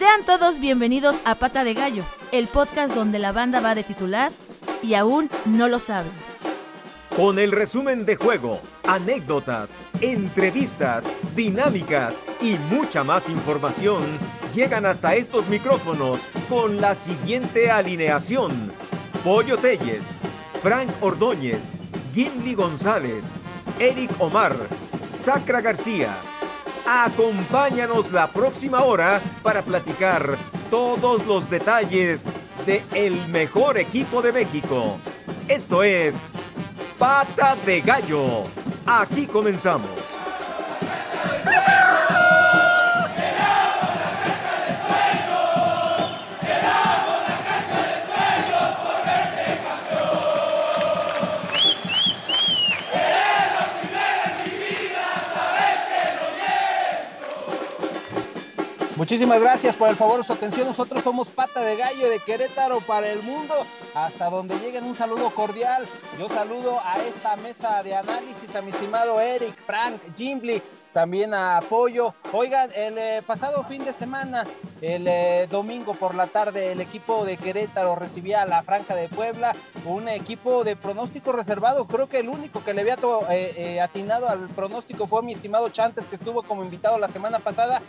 Sean todos bienvenidos a Pata de Gallo, el podcast donde la banda va de titular y aún no lo saben. Con el resumen de juego, anécdotas, entrevistas, dinámicas y mucha más información, llegan hasta estos micrófonos con la siguiente alineación. Pollo Telles, Frank Ordóñez, Gimli González, Eric Omar, Sacra García. Acompáñanos la próxima hora para platicar todos los detalles de el mejor equipo de México. Esto es Pata de Gallo. Aquí comenzamos. Muchísimas gracias por el favor su atención. Nosotros somos Pata de Gallo de Querétaro para el mundo. Hasta donde lleguen un saludo cordial. Yo saludo a esta mesa de análisis a mi estimado Eric, Frank, Jimbly, también a Apoyo. Oigan, el eh, pasado fin de semana, el eh, domingo por la tarde, el equipo de Querétaro recibía a la Franca de Puebla, un equipo de pronóstico reservado. Creo que el único que le había eh, atinado al pronóstico fue mi estimado Chantes, que estuvo como invitado la semana pasada.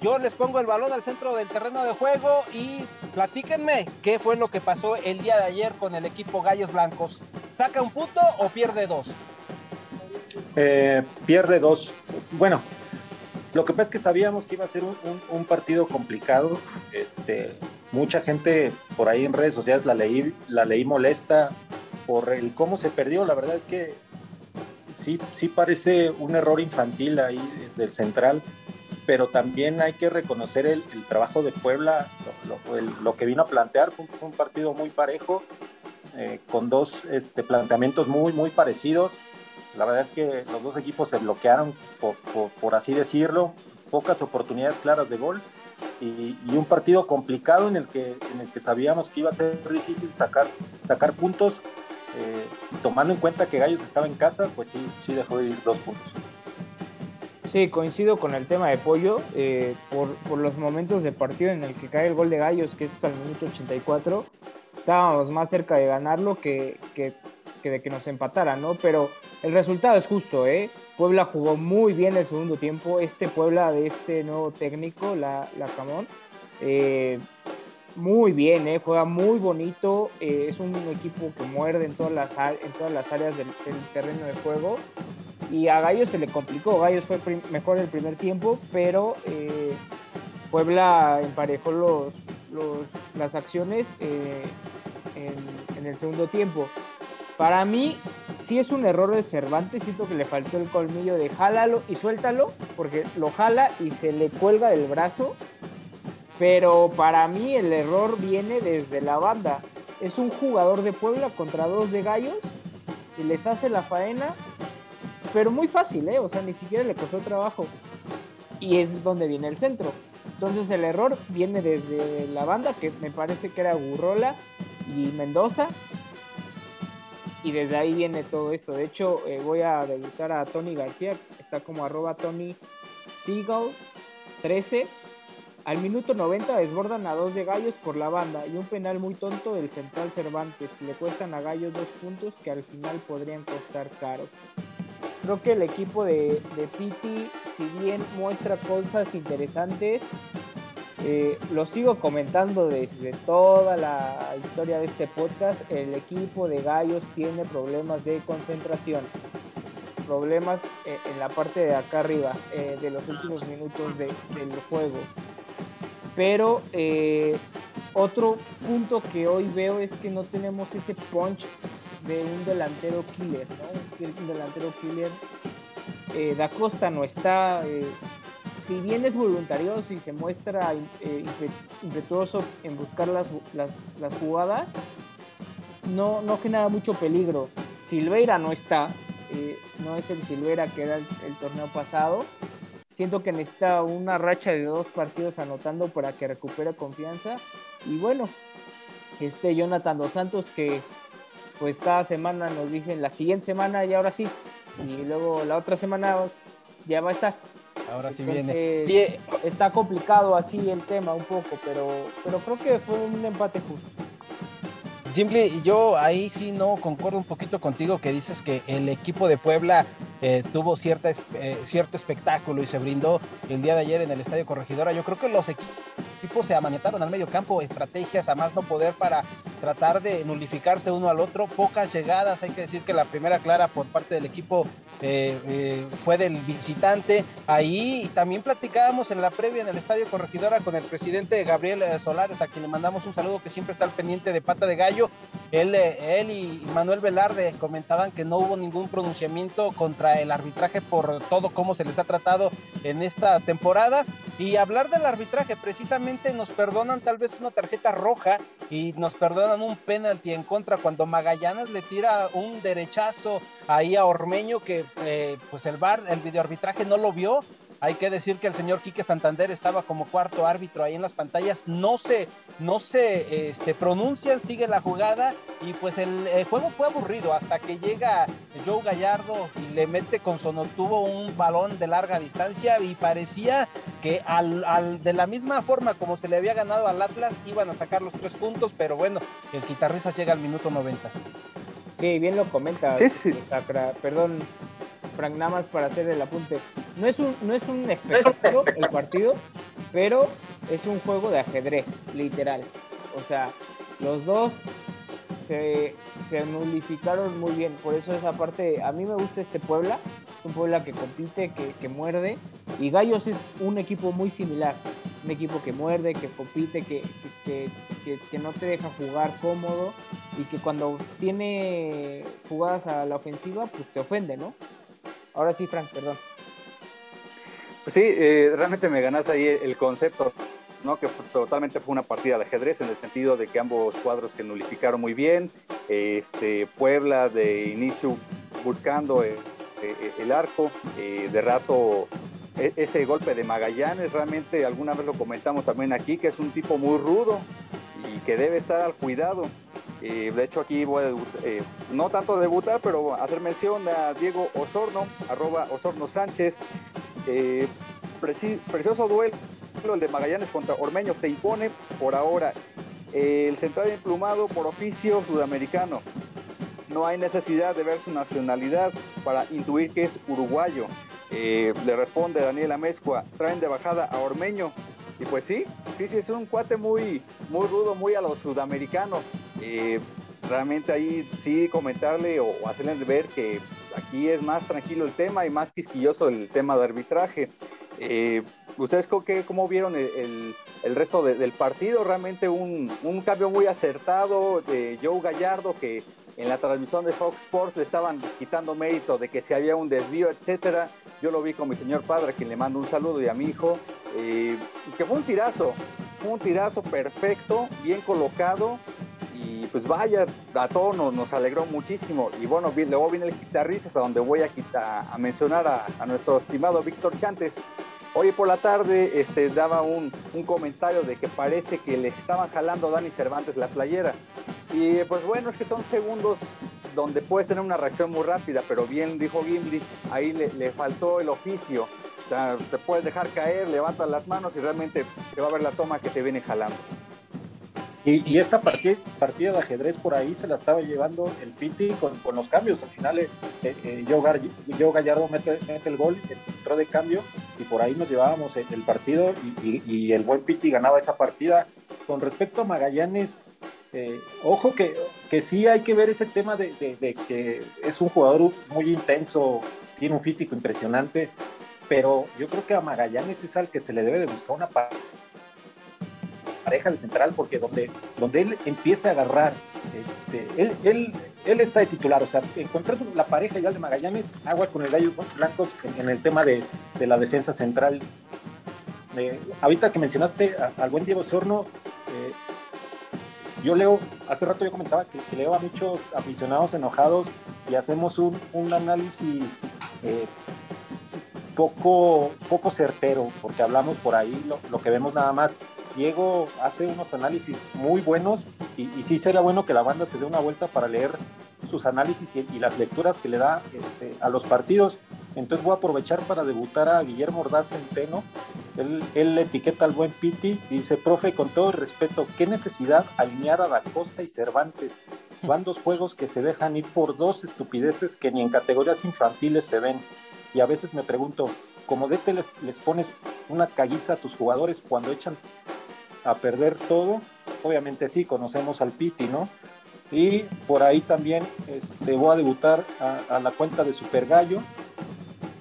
Yo les pongo el balón al centro del terreno de juego y platíquenme qué fue lo que pasó el día de ayer con el equipo Gallos Blancos. ¿Saca un punto o pierde dos? Eh, pierde dos. Bueno, lo que pasa es que sabíamos que iba a ser un, partido complicado. Este, mucha gente por ahí en redes sociales la leí, la leí molesta por el cómo se perdió. La verdad es que sí, sí parece un error infantil ahí del central pero también hay que reconocer el, trabajo de Puebla, lo, que vino a plantear, fue un, partido muy parejo, eh, con dos este, planteamientos muy, muy parecidos. La verdad es que los dos equipos se bloquearon, por, así decirlo, pocas oportunidades claras de gol y, un partido complicado en el, que, en el que sabíamos que iba a ser difícil sacar, sacar puntos. Eh, tomando en cuenta que Gallos estaba en casa, pues sí, sí dejó de ir dos puntos. Sí, coincido con el tema de Pollo. Eh, por, los momentos de partido en el que cae el gol de Gallos, que es hasta el minuto 84, estábamos más cerca de ganarlo que, de que nos empatara, ¿no? Pero el resultado es justo, ¿eh? Puebla jugó muy bien el segundo tiempo. Este Puebla de este nuevo técnico, la, la Camón, eh, muy bien, ¿eh? juega muy bonito. Eh, es un equipo que muerde en todas las, en todas las áreas del, terreno de juego y a Gallos se le complicó. Gallos fue mejor el primer tiempo, pero eh, Puebla emparejó los, las acciones eh, en, el segundo tiempo. Para mí, sí es un error de Cervantes, siento que le faltó el colmillo de jálalo y suéltalo, porque lo jala y se le cuelga del brazo. Pero para mí el error viene desde la banda. Es un jugador de Puebla contra dos de Gallos y les hace la faena pero muy fácil, ¿eh? O sea, ni siquiera le costó trabajo. Y es donde viene el centro. Entonces el error viene desde la banda, que me parece que era Gurrola y Mendoza. Y desde ahí viene todo esto. De hecho, eh, voy a debutar a Tony García, está como arroba Tony Seagull 13. Al minuto 90 desbordan a dos de Gallos por la banda y un penal muy tonto del central Cervantes. Le cuestan a Gallos dos puntos que al final podrían costar caro creo que el equipo de, de Piti, si bien muestra cosas interesantes, eh, lo sigo comentando desde toda la historia de este podcast, el equipo de Gallos tiene problemas de concentración, problemas eh, en la parte de acá arriba, eh, de los últimos minutos del juego. Pero otro punto que hoy veo es que no tenemos ese punch de un delantero killer, ¿no? Un delantero killer. Da Costa no está, si bien es voluntarioso y se muestra eh, impetuoso en buscar las, jugadas, no, no genera mucho peligro. Silveira no está, no es el Silveira que era el, torneo pasado. Siento que necesita una racha de dos partidos anotando para que recupere confianza. Y bueno, este Jonathan Dos Santos que pues cada semana nos dicen la siguiente semana y ahora sí, y luego la otra semana ya va a estar. Ahora sí viene. Está complicado así el tema un poco, pero, pero creo que fue un empate justo. Simple, yo ahí sí no concuerdo un poquito contigo que dices que el equipo de Puebla eh, tuvo cierta, eh, cierto espectáculo y se brindó el día de ayer en el Estadio Corregidora. Yo creo que los equipos se amanetaron al medio campo, estrategias a más no poder para tratar de nulificarse uno al otro. Pocas llegadas, hay que decir que la primera clara por parte del equipo eh, fue del visitante. Ahí también platicábamos en la previa en el Estadio Corregidora con el presidente Gabriel Solares, a quien le mandamos un saludo que siempre está al pendiente de pata de gallo. Él, él y Manuel Velarde comentaban que no hubo ningún pronunciamiento contra el arbitraje por todo cómo se les ha tratado en esta temporada. Y hablar del arbitraje, precisamente nos perdonan tal vez una tarjeta roja y nos perdonan un penalti en contra cuando Magallanes le tira un derechazo ahí a Ormeño que eh, pues el bar, el videoarbitraje no lo vio hay que decir que el señor Quique Santander estaba como cuarto árbitro ahí en las pantallas. No se, no se este, pronuncian, sigue la jugada y pues el, juego fue aburrido hasta que llega Joe Gallardo y le mete con tuvo un balón de larga distancia y parecía que al, de la misma forma como se le había ganado al Atlas iban a sacar los tres puntos, pero bueno, el guitarrista llega al minuto 90. Sí, bien lo comenta. Sí, sí. Perdón, Frank, nada más para hacer el apunte. No es un, no es un espectáculo el partido, pero es un juego de ajedrez, literal. O sea, los dos se, se nulificaron muy bien. Por eso esa parte, a mí me gusta este Puebla. Es un Puebla que compite, que, muerde. Y Gallos es un equipo muy similar. Un equipo que muerde, que compite, que, que, que no te deja jugar cómodo y que cuando tiene jugadas a la ofensiva, pues te ofende, ¿no? Ahora sí, Frank, perdón. Pues sí, eh, realmente me ganas ahí el concepto, ¿no? Que totalmente fue una partida de ajedrez en el sentido de que ambos cuadros que nulificaron muy bien. Este, Puebla de inicio buscando eh, eh, el, arco, de rato e, ese golpe de Magallanes, realmente alguna vez lo comentamos también aquí, que es un tipo muy rudo y que debe estar al cuidado de hecho, aquí voy a eh, no tanto debutar, pero hacer mención a Diego Osorno, arroba Osorno Sánchez. Eh, precioso duelo, el de Magallanes contra Ormeño se impone por ahora. el central emplumado por oficio sudamericano. No hay necesidad de ver su nacionalidad para intuir que es uruguayo. Eh, le responde Daniel Amezcua, traen de bajada a Ormeño. Y pues sí, sí, sí, es un cuate muy, muy rudo, muy a lo sudamericano. Eh, realmente ahí sí comentarle o, hacerles ver que aquí es más tranquilo el tema y más quisquilloso el tema de arbitraje. Eh, ¿Ustedes cómo vieron el, resto del partido? Realmente un, un, cambio muy acertado de Joe Gallardo que en la transmisión de Fox Sports le estaban quitando mérito de que si había un desvío, etcétera. Yo lo vi con mi señor padre, quien le mando un saludo, y a mi hijo, eh, que fue un tirazo, fue un tirazo perfecto, bien colocado, y pues vaya, a todos nos, alegró muchísimo. Y bueno, luego viene el guitarrista, a donde voy a, a mencionar a, nuestro estimado Víctor Chantes. Hoy por la tarde este, daba un, un, comentario de que parece que le estaban jalando a Dani Cervantes la playera. Y pues bueno, es que son segundos donde puedes tener una reacción muy rápida, pero bien dijo Gimli, ahí le, le faltó el oficio. O sea, te puedes dejar caer, levantas las manos y realmente se va a ver la toma que te viene jalando. Y, esta partida, partida, de ajedrez por ahí se la estaba llevando el Piti con, con los cambios. Al final, eh, eh, Joe, Gallardo mete, mete, el gol, entró de cambio y por ahí nos llevábamos el, partido y, y, el buen Piti ganaba esa partida. Con respecto a Magallanes, eh, ojo que, que sí hay que ver ese tema de, de, de, que es un jugador muy intenso, tiene un físico impresionante, pero yo creo que a Magallanes es al que se le debe de buscar una pareja de central, porque donde, donde él empieza a agarrar, este, él, él, él está de titular, o sea, encontrar la pareja igual de Magallanes, aguas con el Gallos Blancos en, el tema de, de, la defensa central. Eh, ahorita que mencionaste al buen Diego Sorno, eh, yo leo, hace rato yo comentaba que, leo a muchos aficionados enojados y hacemos un, un análisis eh, poco, poco certero, porque hablamos por ahí lo, lo que vemos nada más Diego hace unos análisis muy buenos y, sí sería bueno que la banda se dé una vuelta para leer sus análisis y, las lecturas que le da este, a los partidos. entonces voy a aprovechar para debutar a Guillermo Ordaz Centeno. Él, etiqueta al buen Piti y dice, profe, con todo el respeto, ¿qué necesidad alinear a Da Costa y Cervantes? Van dos juegos que se dejan ir por dos estupideces que ni en categorías infantiles se ven. Y a veces me pregunto, como DT les, les pones una caguiza a tus jugadores cuando echan a perder todo? Obviamente sí, conocemos al Piti, ¿no? Y por ahí también este, voy a debutar a, la cuenta de Super Gallo.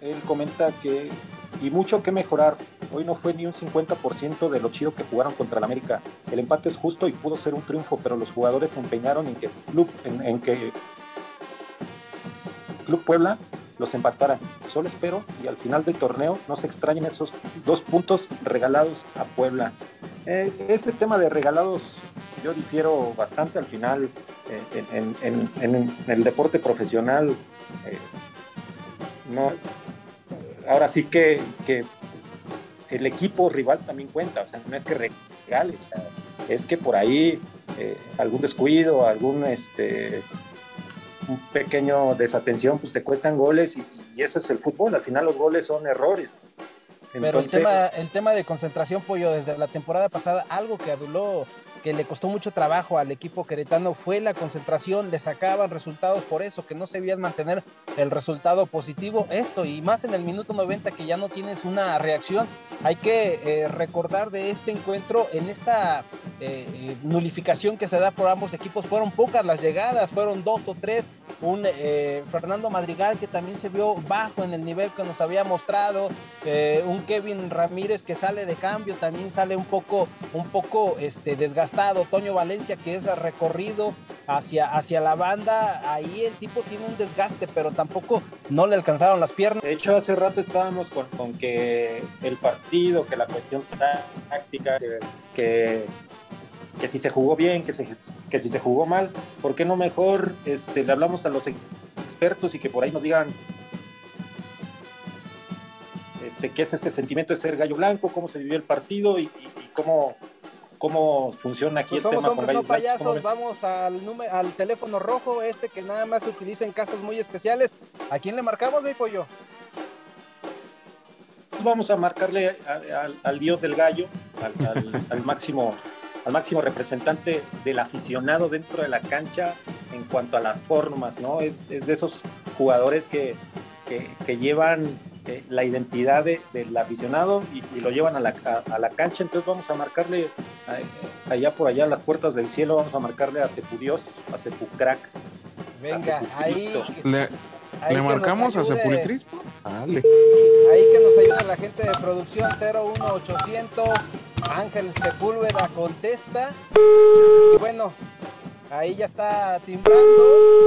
Él comenta que, y mucho que mejorar, hoy no fue ni un 50% de lo chido que jugaron contra el América. El empate es justo y pudo ser un triunfo, pero los jugadores se empeñaron en que Club, en, en que Club Puebla los empatara. Solo espero y al final del torneo no se extrañen esos dos puntos regalados a Puebla. Eh, ese tema de regalados yo difiero bastante al final eh, en, el deporte profesional. Eh, no, ahora sí que, que, el equipo rival también cuenta, o sea, no es que regale, o es que por ahí algún descuido, algún este un pequeño desatención, pues te cuestan goles y, eso es el fútbol, al final los goles son errores. Pero Entonces, el, tema, el tema de concentración, Pollo, desde la temporada pasada, algo que aduló que le costó mucho trabajo al equipo queretano fue la concentración, le sacaban resultados por eso, que no se veían mantener el resultado positivo. Esto y más en el minuto 90 que ya no tienes una reacción. Hay que eh, recordar de este encuentro, en esta eh, nulificación que se da por ambos equipos, fueron pocas las llegadas, fueron dos o tres. Un eh, Fernando Madrigal que también se vio bajo en el nivel que nos había mostrado, un Kevin Ramírez que sale de cambio, también sale un poco, un poco este, desgastado. Toño Valencia que es recorrido hacia, hacia la banda, ahí el tipo tiene un desgaste, pero tampoco no le alcanzaron las piernas. De hecho, hace rato estábamos con, con que el partido, que la cuestión táctica, que, que, si se jugó bien, que, se, que si se jugó mal, ¿por qué no mejor este, le hablamos a los expertos y que por ahí nos digan este, qué es este sentimiento de ser gallo blanco, cómo se vivió el partido y, y cómo, cómo funciona aquí pues el somos tema hombres, no payasos, vamos al, número, al teléfono rojo, ese que nada más se utiliza en casos muy especiales. ¿A quién le marcamos, mi pollo? Pues vamos a marcarle a, a, al dios del gallo, al, al máximo al máximo representante del aficionado dentro de la cancha en cuanto a las formas, ¿no? Es, es de esos jugadores que, que, que llevan eh, la identidad de, del aficionado y, y, lo llevan a la, a, a la cancha, entonces vamos a marcarle a, allá por allá, a las puertas del cielo, vamos a marcarle a Sepudios, a Sepucrack. Venga, ahí... Le, ahí ¿le marcamos a Sepulcristo? Dale. Ahí que nos ayuda la gente de producción 01800 Ángel Sepúlveda contesta. Y bueno, ahí ya está timbrando.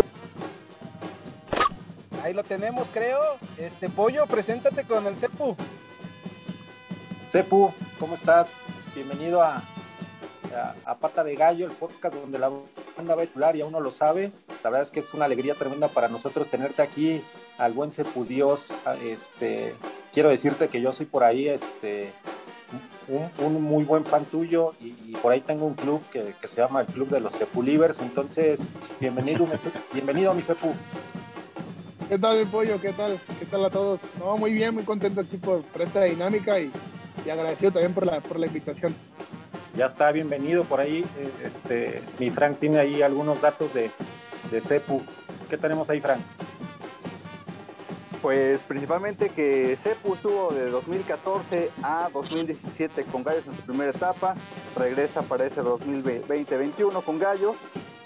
Ahí lo tenemos, creo. Este pollo, preséntate con el Cepu. Cepu, ¿cómo estás? Bienvenido a, a, a, Pata de Gallo, el podcast donde la banda va a titular y aún no lo sabe. La verdad es que es una alegría tremenda para nosotros tenerte aquí, al buen Cepu Dios. Este, quiero decirte que yo soy por ahí, este, un, muy buen fan tuyo y, por ahí tengo un club que, que, se llama el Club de los Cepulivers. Entonces, bienvenido, bienvenido a mi Cepu. ¿Qué tal el pollo? ¿Qué tal? ¿Qué tal a todos? No, muy bien, muy contento aquí por, por esta dinámica y, y, agradecido también por la, por la invitación. Ya está, bienvenido por ahí. Este, mi Frank tiene ahí algunos datos de, de Cepu. ¿Qué tenemos ahí, Frank? Pues principalmente que Cepu estuvo de 2014 a 2017 con Gallos en su primera etapa, regresa para ese 2020-21 con Gallos,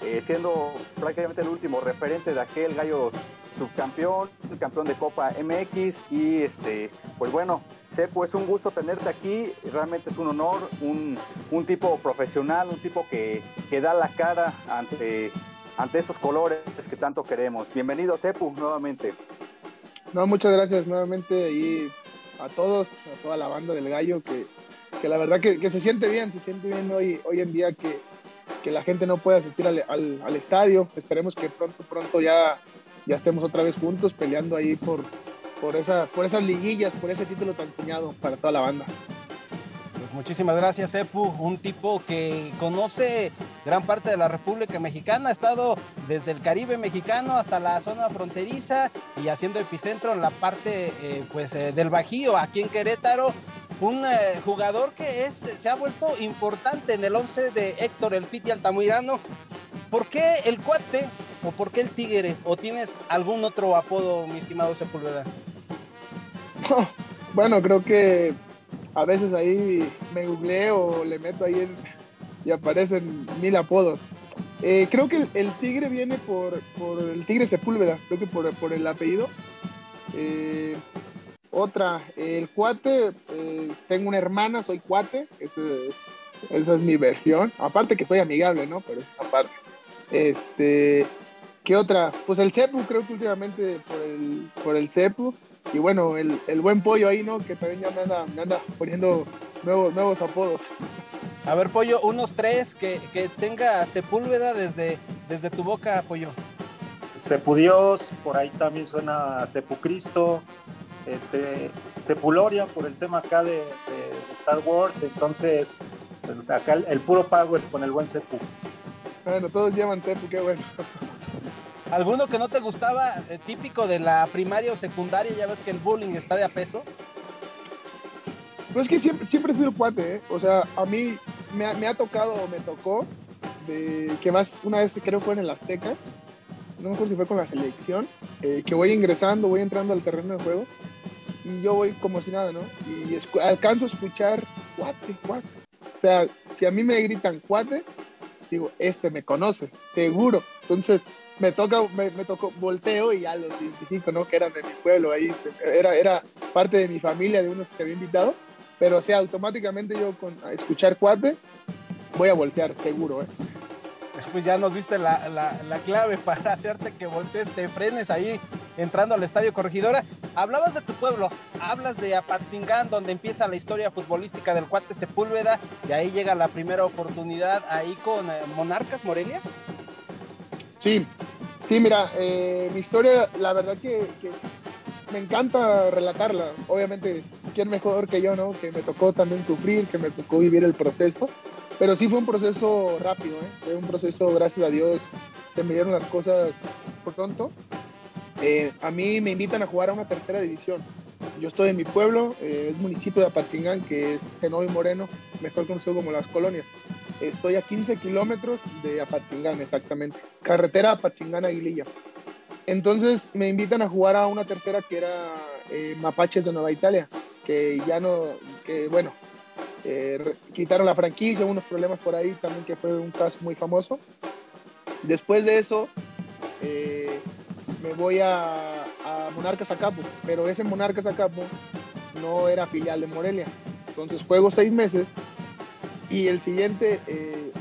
eh, siendo prácticamente el último referente de aquel Gallo subcampeón, campeón de Copa MX y este, pues bueno, Cepu, es un gusto tenerte aquí, realmente es un honor, un, un tipo profesional, un tipo que, que da la cara ante, ante estos colores que tanto queremos. Bienvenido Cepu nuevamente. No, muchas gracias nuevamente y a todos, a toda la banda del gallo, que, que la verdad que, que, se siente bien, se siente bien hoy, hoy en día que, que la gente no puede asistir al, al, estadio. Esperemos que pronto, pronto ya, ya estemos otra vez juntos peleando ahí por, por, esa, por esas liguillas, por ese título tan soñado para toda la banda. Pues Muchísimas gracias, Epu. Un tipo que conoce gran parte de la República Mexicana, ha estado desde el Caribe mexicano hasta la zona fronteriza y haciendo epicentro en la parte eh, pues, eh, del Bajío, aquí en Querétaro. Un eh, jugador que es, se ha vuelto importante en el 11 de Héctor El Piti Altamirano. ¿Por qué el cuate o por qué el tigre? ¿O tienes algún otro apodo, mi estimado Sepúlveda? bueno, creo que a veces ahí me googleo o le meto ahí y aparecen mil apodos. Eh, creo que el, tigre viene por, el tigre Sepúlveda, creo que por, el apellido. Eh, otra, el cuate, eh, tengo una hermana, soy cuate, esa es, mi versión. Aparte que soy amigable, ¿no? Pero es aparte. Este, ¿qué otra? Pues el Cepu, creo que últimamente por el, por el Cepu. Y bueno, el, buen pollo ahí, ¿no? Que también ya me anda, poniendo nuevos, nuevos apodos. A ver, pollo, unos tres que, tenga Sepúlveda desde, desde tu boca, pollo. Sepudios, por ahí también suena Sepucristo, este, Tepuloria por el tema acá de, Star Wars, entonces pues, acá el, puro power con el buen Sepu. Bueno, todos llevan Sepu, qué bueno. ¿Alguno que no te gustaba, eh, típico de la primaria o secundaria? Ya ves que el bullying está de a peso. Pues es que siempre, siempre fui el cuate, ¿eh? O sea, a mí me ha, me ha tocado, me tocó, de que más, una vez creo fue en el Azteca, no me acuerdo si fue con la selección, eh, que voy ingresando, voy entrando al terreno de juego y yo voy como si nada, ¿no? Y alcanzo a escuchar cuate, cuate. O sea, si a mí me gritan cuate, digo, este me conoce, seguro. Entonces, me toca, me, tocó, volteo y ya los identifico, ¿no? Que eran de mi pueblo, ahí era, era parte de mi familia, de unos que había invitado, pero o sea, automáticamente yo con escuchar cuate, voy a voltear, seguro, ¿eh? Pues ya nos diste la, la, clave para hacerte que voltees, te frenes ahí entrando al Estadio Corregidora. Hablabas de tu pueblo, hablas de Apatzingán, donde empieza la historia futbolística del cuate Sepúlveda, y ahí llega la primera oportunidad ahí con eh, Monarcas Morelia. Sí, sí, mira, eh, mi historia, la verdad que, me encanta relatarla. Obviamente, ¿quién mejor que yo, no? Que me tocó también sufrir, que me tocó vivir el proceso. Pero sí fue un proceso rápido, ¿eh? Fue un proceso, gracias a Dios, se me dieron las cosas por tonto. Eh, a mí me invitan a jugar a una tercera división. Yo estoy en mi pueblo, eh, es municipio de Apachingán, que es Senoy Moreno, mejor conocido como Las Colonias. Estoy a 15 kilómetros de Apatzingán, exactamente. Carretera Apatzingán-Aguililla. Entonces me invitan a jugar a una tercera que era eh, Mapaches de Nueva Italia, que ya no, que bueno, eh, quitaron la franquicia, unos problemas por ahí también que fue un caso muy famoso. Después de eso, eh, me voy a, a Monarcas Acapo, pero ese Monarcas Acapo no era filial de Morelia. Entonces juego seis meses y el siguiente, eh,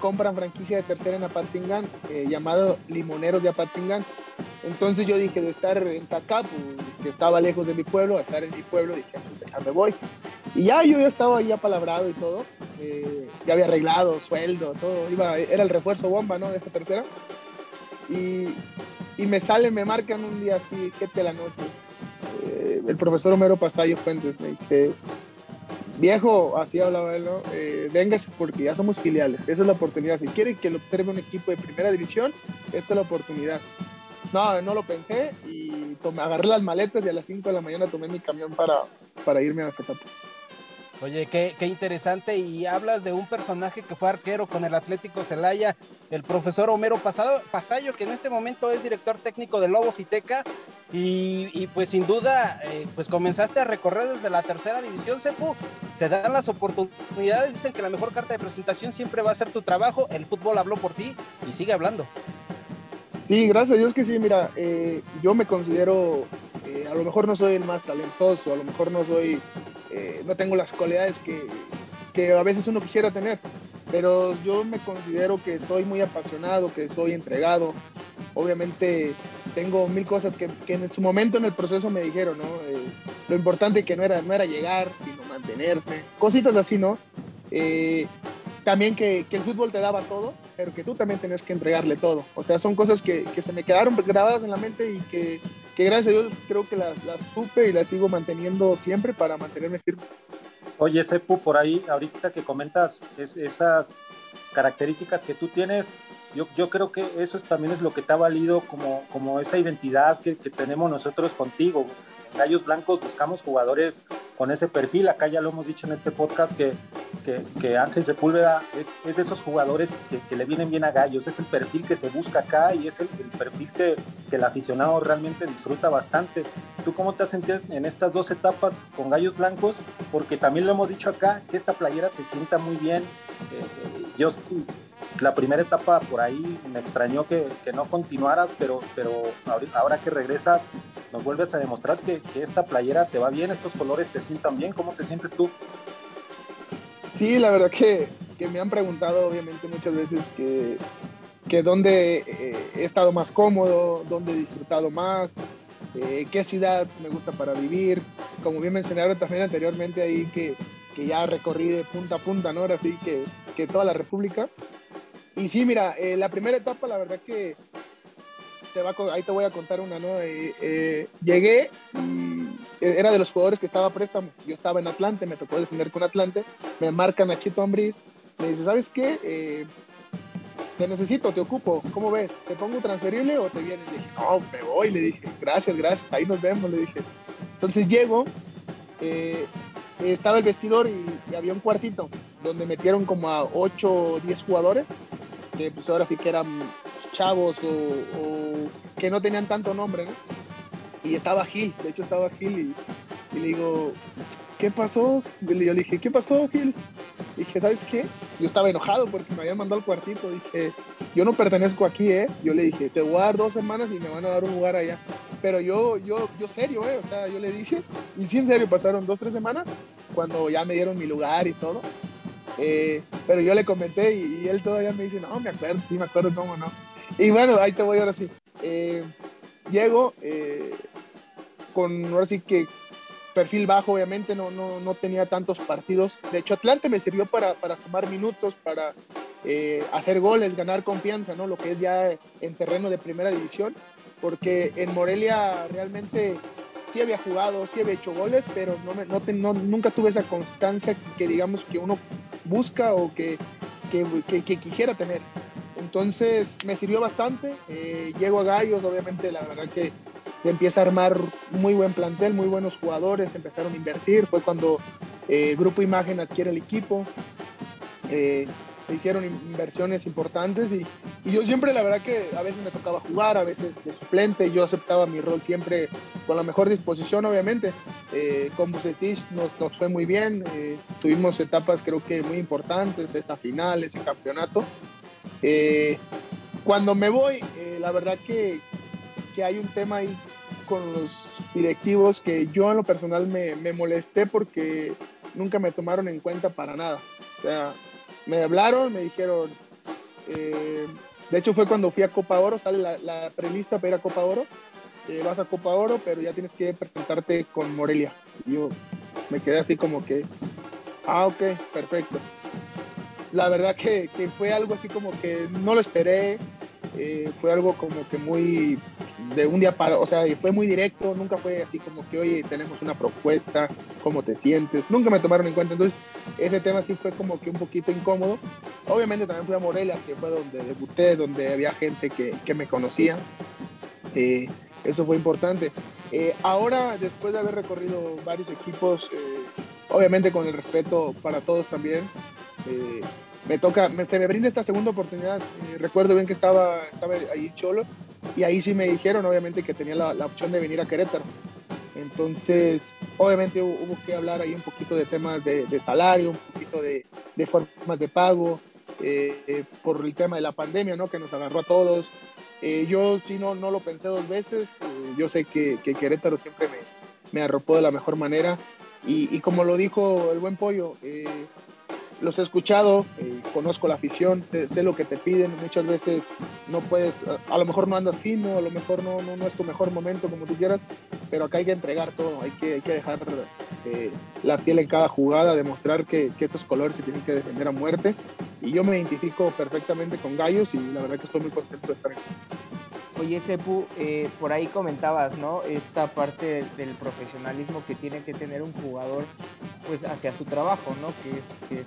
compran franquicia de tercera en Apatzingán, llamado Limoneros de Apatzingán. Entonces yo dije, de estar en Zacapu, que estaba lejos de mi pueblo, a estar en mi pueblo, dije, pues ya me voy. Y ya yo ya estaba ahí apalabrado y todo, eh, ya había arreglado sueldo, todo, iba, era el refuerzo bomba, ¿no? De esa tercera. Y, y me sale, me marcan un día así, ¿qué te la noche? el profesor Homero Pasayo Fuentes me dice, viejo, así hablaba él, ¿no? Eh, porque ya somos filiales, esa es la oportunidad. Si quieren que lo observe un equipo de primera división, esta es la oportunidad. No, no lo pensé y tomé, agarré las maletas y a las 5 de la mañana tomé mi camión para, para irme a Zacapa. Oye, qué, interesante. Y hablas de un personaje que fue arquero con el Atlético Celaya, el profesor Homero Pasado, Pasayo, que en este momento es director técnico de Lobos y Teca. Y, pues sin duda, eh, pues comenzaste a recorrer desde la tercera división, Sepu. Se dan las oportunidades, dicen que la mejor carta de presentación siempre va a ser tu trabajo. El fútbol habló por ti y sigue hablando. Sí, gracias a Dios que sí. Mira, eh, yo me considero, eh, a lo mejor no soy el más talentoso, a lo mejor no soy eh, no tengo las cualidades que, a veces uno quisiera tener, pero yo me considero que soy muy apasionado, que soy entregado. Obviamente tengo mil cosas que, en su momento en el proceso me dijeron, ¿no? Eh, lo importante que no era, no era llegar, sino mantenerse, cositas así, ¿no? También que, el fútbol te daba todo, pero que tú también tenías que entregarle todo. O sea, son cosas que, se me quedaron grabadas en la mente y que, gracias a Dios creo que las, supe y las sigo manteniendo siempre para mantenerme firme. Oye, Sepu, por ahí, ahorita que comentas esas características que tú tienes, yo, yo, creo que eso también es lo que te ha valido como, como esa identidad que, que tenemos nosotros contigo. Gallos Blancos buscamos jugadores con ese perfil. Acá ya lo hemos dicho en este podcast que, que, Ángel Sepúlveda es, es, de esos jugadores que, le vienen bien a Gallos. Es el perfil que se busca acá y es el, perfil que, el aficionado realmente disfruta bastante. ¿Tú cómo te has sentido en estas dos etapas con Gallos Blancos? Porque también lo hemos dicho acá, que esta playera te sienta muy bien. Eh, yo la primera etapa por ahí me extrañó que, no continuaras, pero, pero ahora que regresas nos vuelves a demostrar que, que, esta playera te va bien, estos colores te sientan bien. ¿Cómo te sientes tú? Sí, la verdad que, que me han preguntado obviamente muchas veces que, que dónde eh, he estado más cómodo, dónde he disfrutado más, eh, qué ciudad me gusta para vivir. Como bien mencionaron también anteriormente ahí que, que ya recorrí de punta a punta, ¿no? Ahora sí que, que toda la República. Y sí, mira, eh, la primera etapa, la verdad que ahí te voy a contar una, ¿no? Eh, eh, llegué y era de los jugadores que estaba préstamo. Yo estaba en Atlante, me tocó defender con Atlante. Me marcan a Chito Ambriz. Me dice, ¿sabes qué? te necesito, te ocupo. ¿Cómo ves? ¿Te pongo transferible o te vienes? Le dije, no, me voy. Le dije, gracias, gracias. Ahí nos vemos, le dije. Entonces llego. estaba el vestidor y, y había un cuartito donde metieron como a 8 o 10 jugadores que pues ahora sí que eran chavos o, que no tenían tanto nombre, ¿no? Y estaba Gil, de hecho estaba Gil y, le digo, ¿qué pasó? Yo le dije, ¿qué pasó, Gil? Y dije, ¿sabes qué? Yo estaba enojado porque me habían mandado al cuartito. Dije, yo no pertenezco aquí, ¿eh? Yo le dije, te voy a dar dos semanas y me van a dar un lugar allá. Pero yo, yo, yo serio, ¿eh? O sea, yo le dije, y sí, en serio, pasaron dos, tres semanas cuando ya me dieron mi lugar y todo. Eh, pero yo le comenté y, él todavía me dice, no, me acuerdo, sí, me acuerdo cómo no. Y bueno, ahí te voy ahora sí. Eh, llego eh, con, ahora sí que perfil bajo, obviamente, no, no, no, tenía tantos partidos. De hecho, Atlante me sirvió para, para sumar minutos, para hacer goles, ganar confianza, ¿no? Lo que es ya en terreno de primera división, porque en Morelia realmente sí había jugado, sí había hecho goles, pero no, me, no, nunca tuve esa constancia que digamos que uno busca o que, que, quisiera tener. Entonces me sirvió bastante. Eh, llego a Gallos, obviamente la verdad que empieza a armar muy buen plantel, muy buenos jugadores, empezaron a invertir. Fue cuando eh, Grupo Imagen adquiere el equipo. Eh, se hicieron inversiones importantes y, yo siempre la verdad que a veces me tocaba jugar, a veces de suplente, yo aceptaba mi rol siempre con la mejor disposición obviamente. Eh, con Bucetich nos, nos, fue muy bien, eh, tuvimos etapas creo que muy importantes, esa final, ese campeonato. Eh, cuando me voy, la verdad que, que, hay un tema ahí con los directivos que yo en lo personal me, me molesté porque nunca me tomaron en cuenta para nada. O sea, me hablaron, me dijeron, eh, de hecho fue cuando fui a Copa Oro, sale la, prelista para ir a Copa Oro, eh, vas a Copa Oro, pero ya tienes que presentarte con Morelia. Y yo me quedé así como que, ah, ok, perfecto. La verdad que, que fue algo así como que no lo esperé, eh, fue algo como que muy de un día para, o sea, fue muy directo, nunca fue así como que, oye, tenemos una propuesta, ¿cómo te sientes? Nunca me tomaron en cuenta, entonces ese tema sí fue como que un poquito incómodo. Obviamente también fui a Morelia, que fue donde debuté, donde había gente que, que me conocía. Eh, eso fue importante. Eh, ahora, después de haber recorrido varios equipos, obviamente con el respeto para todos también, me toca, me, se me brinda esta segunda oportunidad. Eh, recuerdo bien que estaba, estaba ahí Cholo y ahí sí me dijeron, obviamente, que tenía la, opción de venir a Querétaro. Entonces, obviamente hubo, que hablar ahí un poquito de temas de, salario, un poquito de, formas de pago, eh, por el tema de la pandemia, ¿no? Que nos agarró a todos. Eh, yo sí no, no lo pensé dos veces. yo sé que, que, Querétaro siempre me, me arropó de la mejor manera. Y como lo dijo el buen pollo, los he escuchado, eh, conozco la afición, sé, lo que te piden, muchas veces no puedes, a, lo mejor no andas fino, a lo mejor no, no, es tu mejor momento como tú quieras, pero acá hay que entregar todo, hay que, hay que dejar eh, la piel en cada jugada, demostrar que, que, estos colores se tienen que defender a muerte y yo me identifico perfectamente con Gallos y la verdad que estoy muy contento de estar aquí. Oye, Sepu, eh, por ahí comentabas, ¿no? Esta parte del profesionalismo que tiene que tener un jugador pues hacia su trabajo, ¿no? Que es, que es,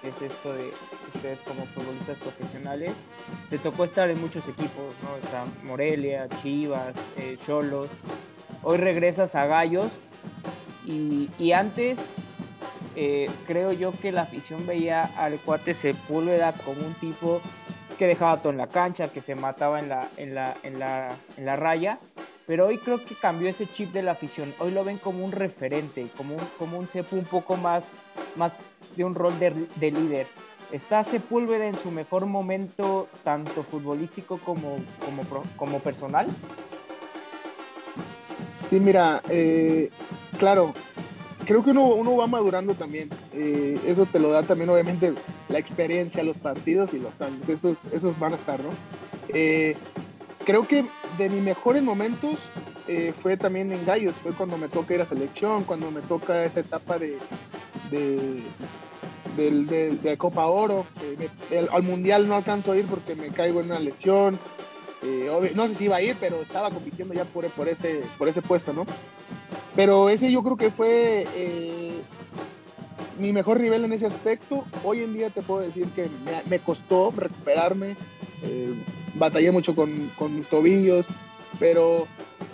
que es, esto de ustedes como futbolistas profesionales. Te tocó estar en muchos equipos, ¿no? Está Morelia, Chivas, eh, Cholos. Hoy regresas a Gallos y, y antes eh, creo yo que la afición veía al cuate Sepúlveda como un tipo que dejaba todo en la cancha, que se mataba en la, en la, en la, en la raya. Pero hoy creo que cambió ese chip de la afición. Hoy lo ven como un referente, como un, como un Sepu un poco más, más de un rol de, de líder. ¿Está Sepúlveda en su mejor momento, tanto futbolístico como, como, como personal? Sí, mira, eh, claro, creo que uno, uno va madurando también. Eh, eso te lo da también, obviamente, la experiencia, los partidos y los años. Esos, esos van a estar, ¿no? Eh, creo que de mis mejores momentos eh, fue también en Gallos. Fue cuando me toca ir a selección, cuando me toca esa etapa de, de, de Copa Oro. Al Mundial no alcanzo a ir porque me caigo en una lesión. Eh, no sé si iba a ir, pero estaba compitiendo ya por, por, ese, por ese puesto, ¿no? Pero ese yo creo que fue eh, mi mejor nivel en ese aspecto. Hoy en día te puedo decir que me, costó recuperarme. eh, batallé mucho con, con mis tobillos, pero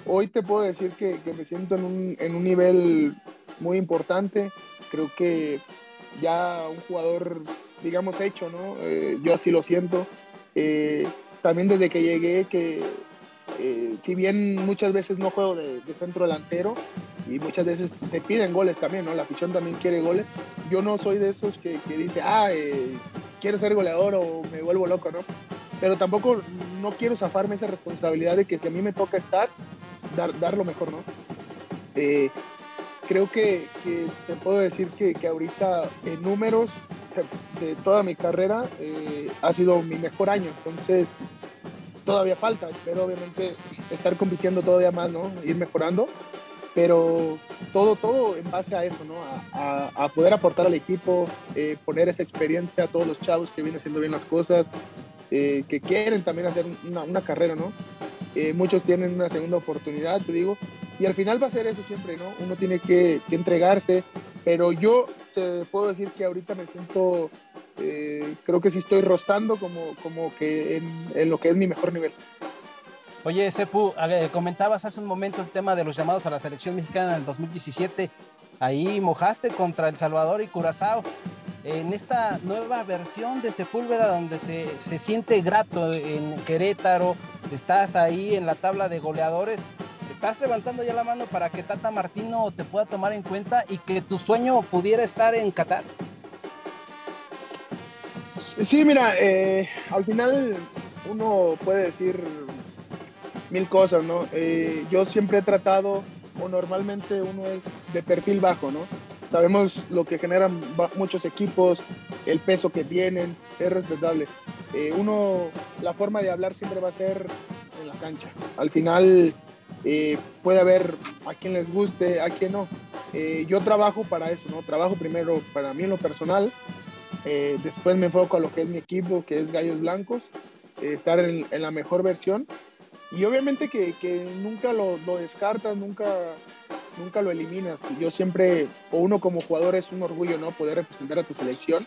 hoy te puedo decir que, que me siento en un, en un nivel muy importante. Creo que ya un jugador, digamos, hecho, ¿no? Eh, yo así lo siento. También desde que llegué, que eh, si bien muchas veces no juego de, centro delantero y muchas veces te piden goles también, ¿no? La afición también quiere goles. Yo no soy de esos que, que dice, ah, eh, quiero ser goleador o me vuelvo loco, ¿no? Pero tampoco no quiero zafarme esa responsabilidad de que si a mí me toca estar, dar, dar lo mejor, ¿no? Eh, creo que, que te puedo decir que, que ahorita en números de toda mi carrera ha sido mi mejor año. Entonces, todavía falta. Espero obviamente estar compitiendo todavía más, ¿no? Ir mejorando. Pero todo, todo en base a eso, ¿no? A, poder aportar al equipo, eh, poner esa experiencia a todos los chavos que vienen haciendo bien las cosas, eh, que quieren también hacer una, una carrera, ¿no? Eh, muchos tienen una segunda oportunidad, te digo, y al final va a ser eso siempre, ¿no? Uno tiene que, que entregarse, pero yo te puedo decir que ahorita me siento, eh, creo que sí estoy rozando como, como que en, lo que es mi mejor nivel. Oye, Sepu, eh, comentabas hace un momento el tema de los llamados a la selección mexicana en el 2017. Ahí mojaste contra El Salvador y Curazao. En esta nueva versión de Sepúlveda, donde se, se siente grato en Querétaro, estás ahí en la tabla de goleadores. ¿Estás levantando ya la mano para que Tata Martino te pueda tomar en cuenta y que tu sueño pudiera estar en Qatar? Sí, mira, eh, al final uno puede decir mil cosas, ¿no? Eh, yo siempre he tratado, o normalmente uno es de perfil bajo, ¿no? Sabemos lo que generan muchos equipos, el peso que tienen, es respetable. Eh, uno, la forma de hablar siempre va a ser en la cancha. Al final eh, puede haber a quien les guste, a quien no. Yo trabajo para eso, ¿no? Trabajo primero para mí en lo personal, eh, después me enfoco a lo que es mi equipo, que es Gallos Blancos, eh, estar en, la mejor versión. Y obviamente que, nunca lo, descartas, nunca, nunca lo eliminas. Yo siempre, o uno como jugador es un orgullo, ¿no? Poder representar a tu selección.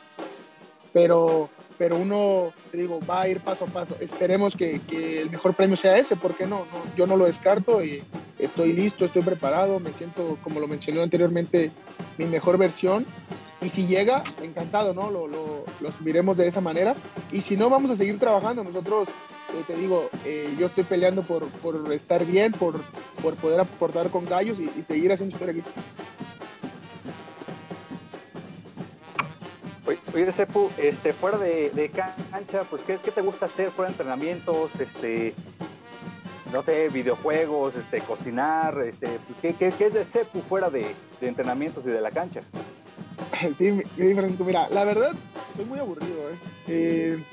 Pero, pero uno, te digo, va a ir paso a paso. Esperemos que, el mejor premio sea ese, ¿por qué no? no yo no lo descarto y estoy listo, estoy preparado, me siento, como lo mencioné anteriormente, mi mejor versión. Y si llega, encantado, ¿no? Lo, lo, lo asumiremos de esa manera. Y si no, vamos a seguir trabajando. Nosotros, eh, te digo, eh, yo estoy peleando por, por estar bien, por, por poder aportar con gallos y, seguir haciendo historia aquí. Oye, Sepu, este, fuera de, de cancha, pues, ¿qué, qué te gusta hacer fuera de entrenamientos? Este, no sé, videojuegos, este, cocinar, este, ¿qué, qué, qué es de Sepu fuera de, de entrenamientos y de la cancha? Sí, mi Francisco, mira, la verdad, soy muy aburrido, ¿eh? Eh,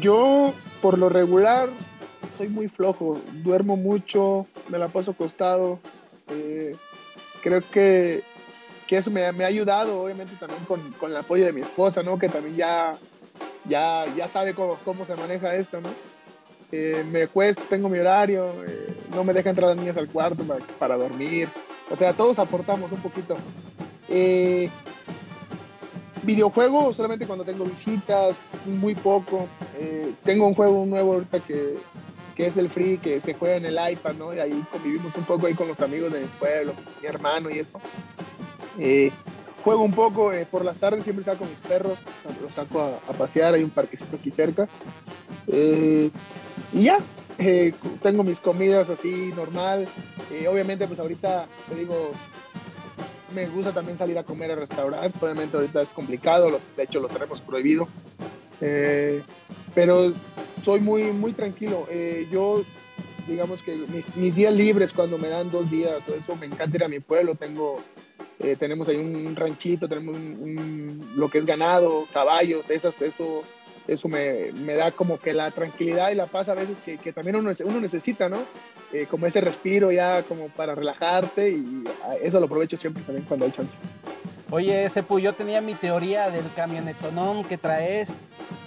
Yo, por lo regular, soy muy flojo, duermo mucho, me la paso acostado. eh, creo que, que eso me, ha ayudado, obviamente, también con, con el apoyo de mi esposa, ¿no? Que también ya, ya, ya sabe cómo, cómo se maneja esto, ¿no? Eh, me cuesta, tengo mi horario, eh, no me deja entrar las niñas al cuarto para dormir. O sea, todos aportamos un poquito. Eh, videojuego solamente cuando tengo visitas, muy poco. Eh, tengo un juego nuevo ahorita que, que, es el Free, que se juega en el iPad, ¿no? Y ahí convivimos un poco ahí con los amigos de mi pueblo, mi hermano y eso. Eh, juego un poco, por las tardes siempre saco mis perros, los saco a, a, pasear, hay un parquecito aquí cerca. y ya, tengo mis comidas así normal. obviamente pues ahorita, te digo, me gusta también salir a comer a restaurantes. Obviamente ahorita es complicado, de hecho lo tenemos prohibido. Eh, pero soy muy, muy tranquilo. Eh, yo, digamos que mis, días libres cuando me dan dos días, todo eso, me encanta ir a mi pueblo. Tengo, eh, tenemos ahí un, ranchito, tenemos lo que es ganado, caballos, esas, eso, eso me, me, da como que la tranquilidad y la paz a veces que, que también uno, uno necesita, ¿no? Eh, como ese respiro ya como para relajarte y ah, eso lo aprovecho siempre también cuando hay chance. Oye, Sepu, yo tenía mi teoría del camionetonón que traes.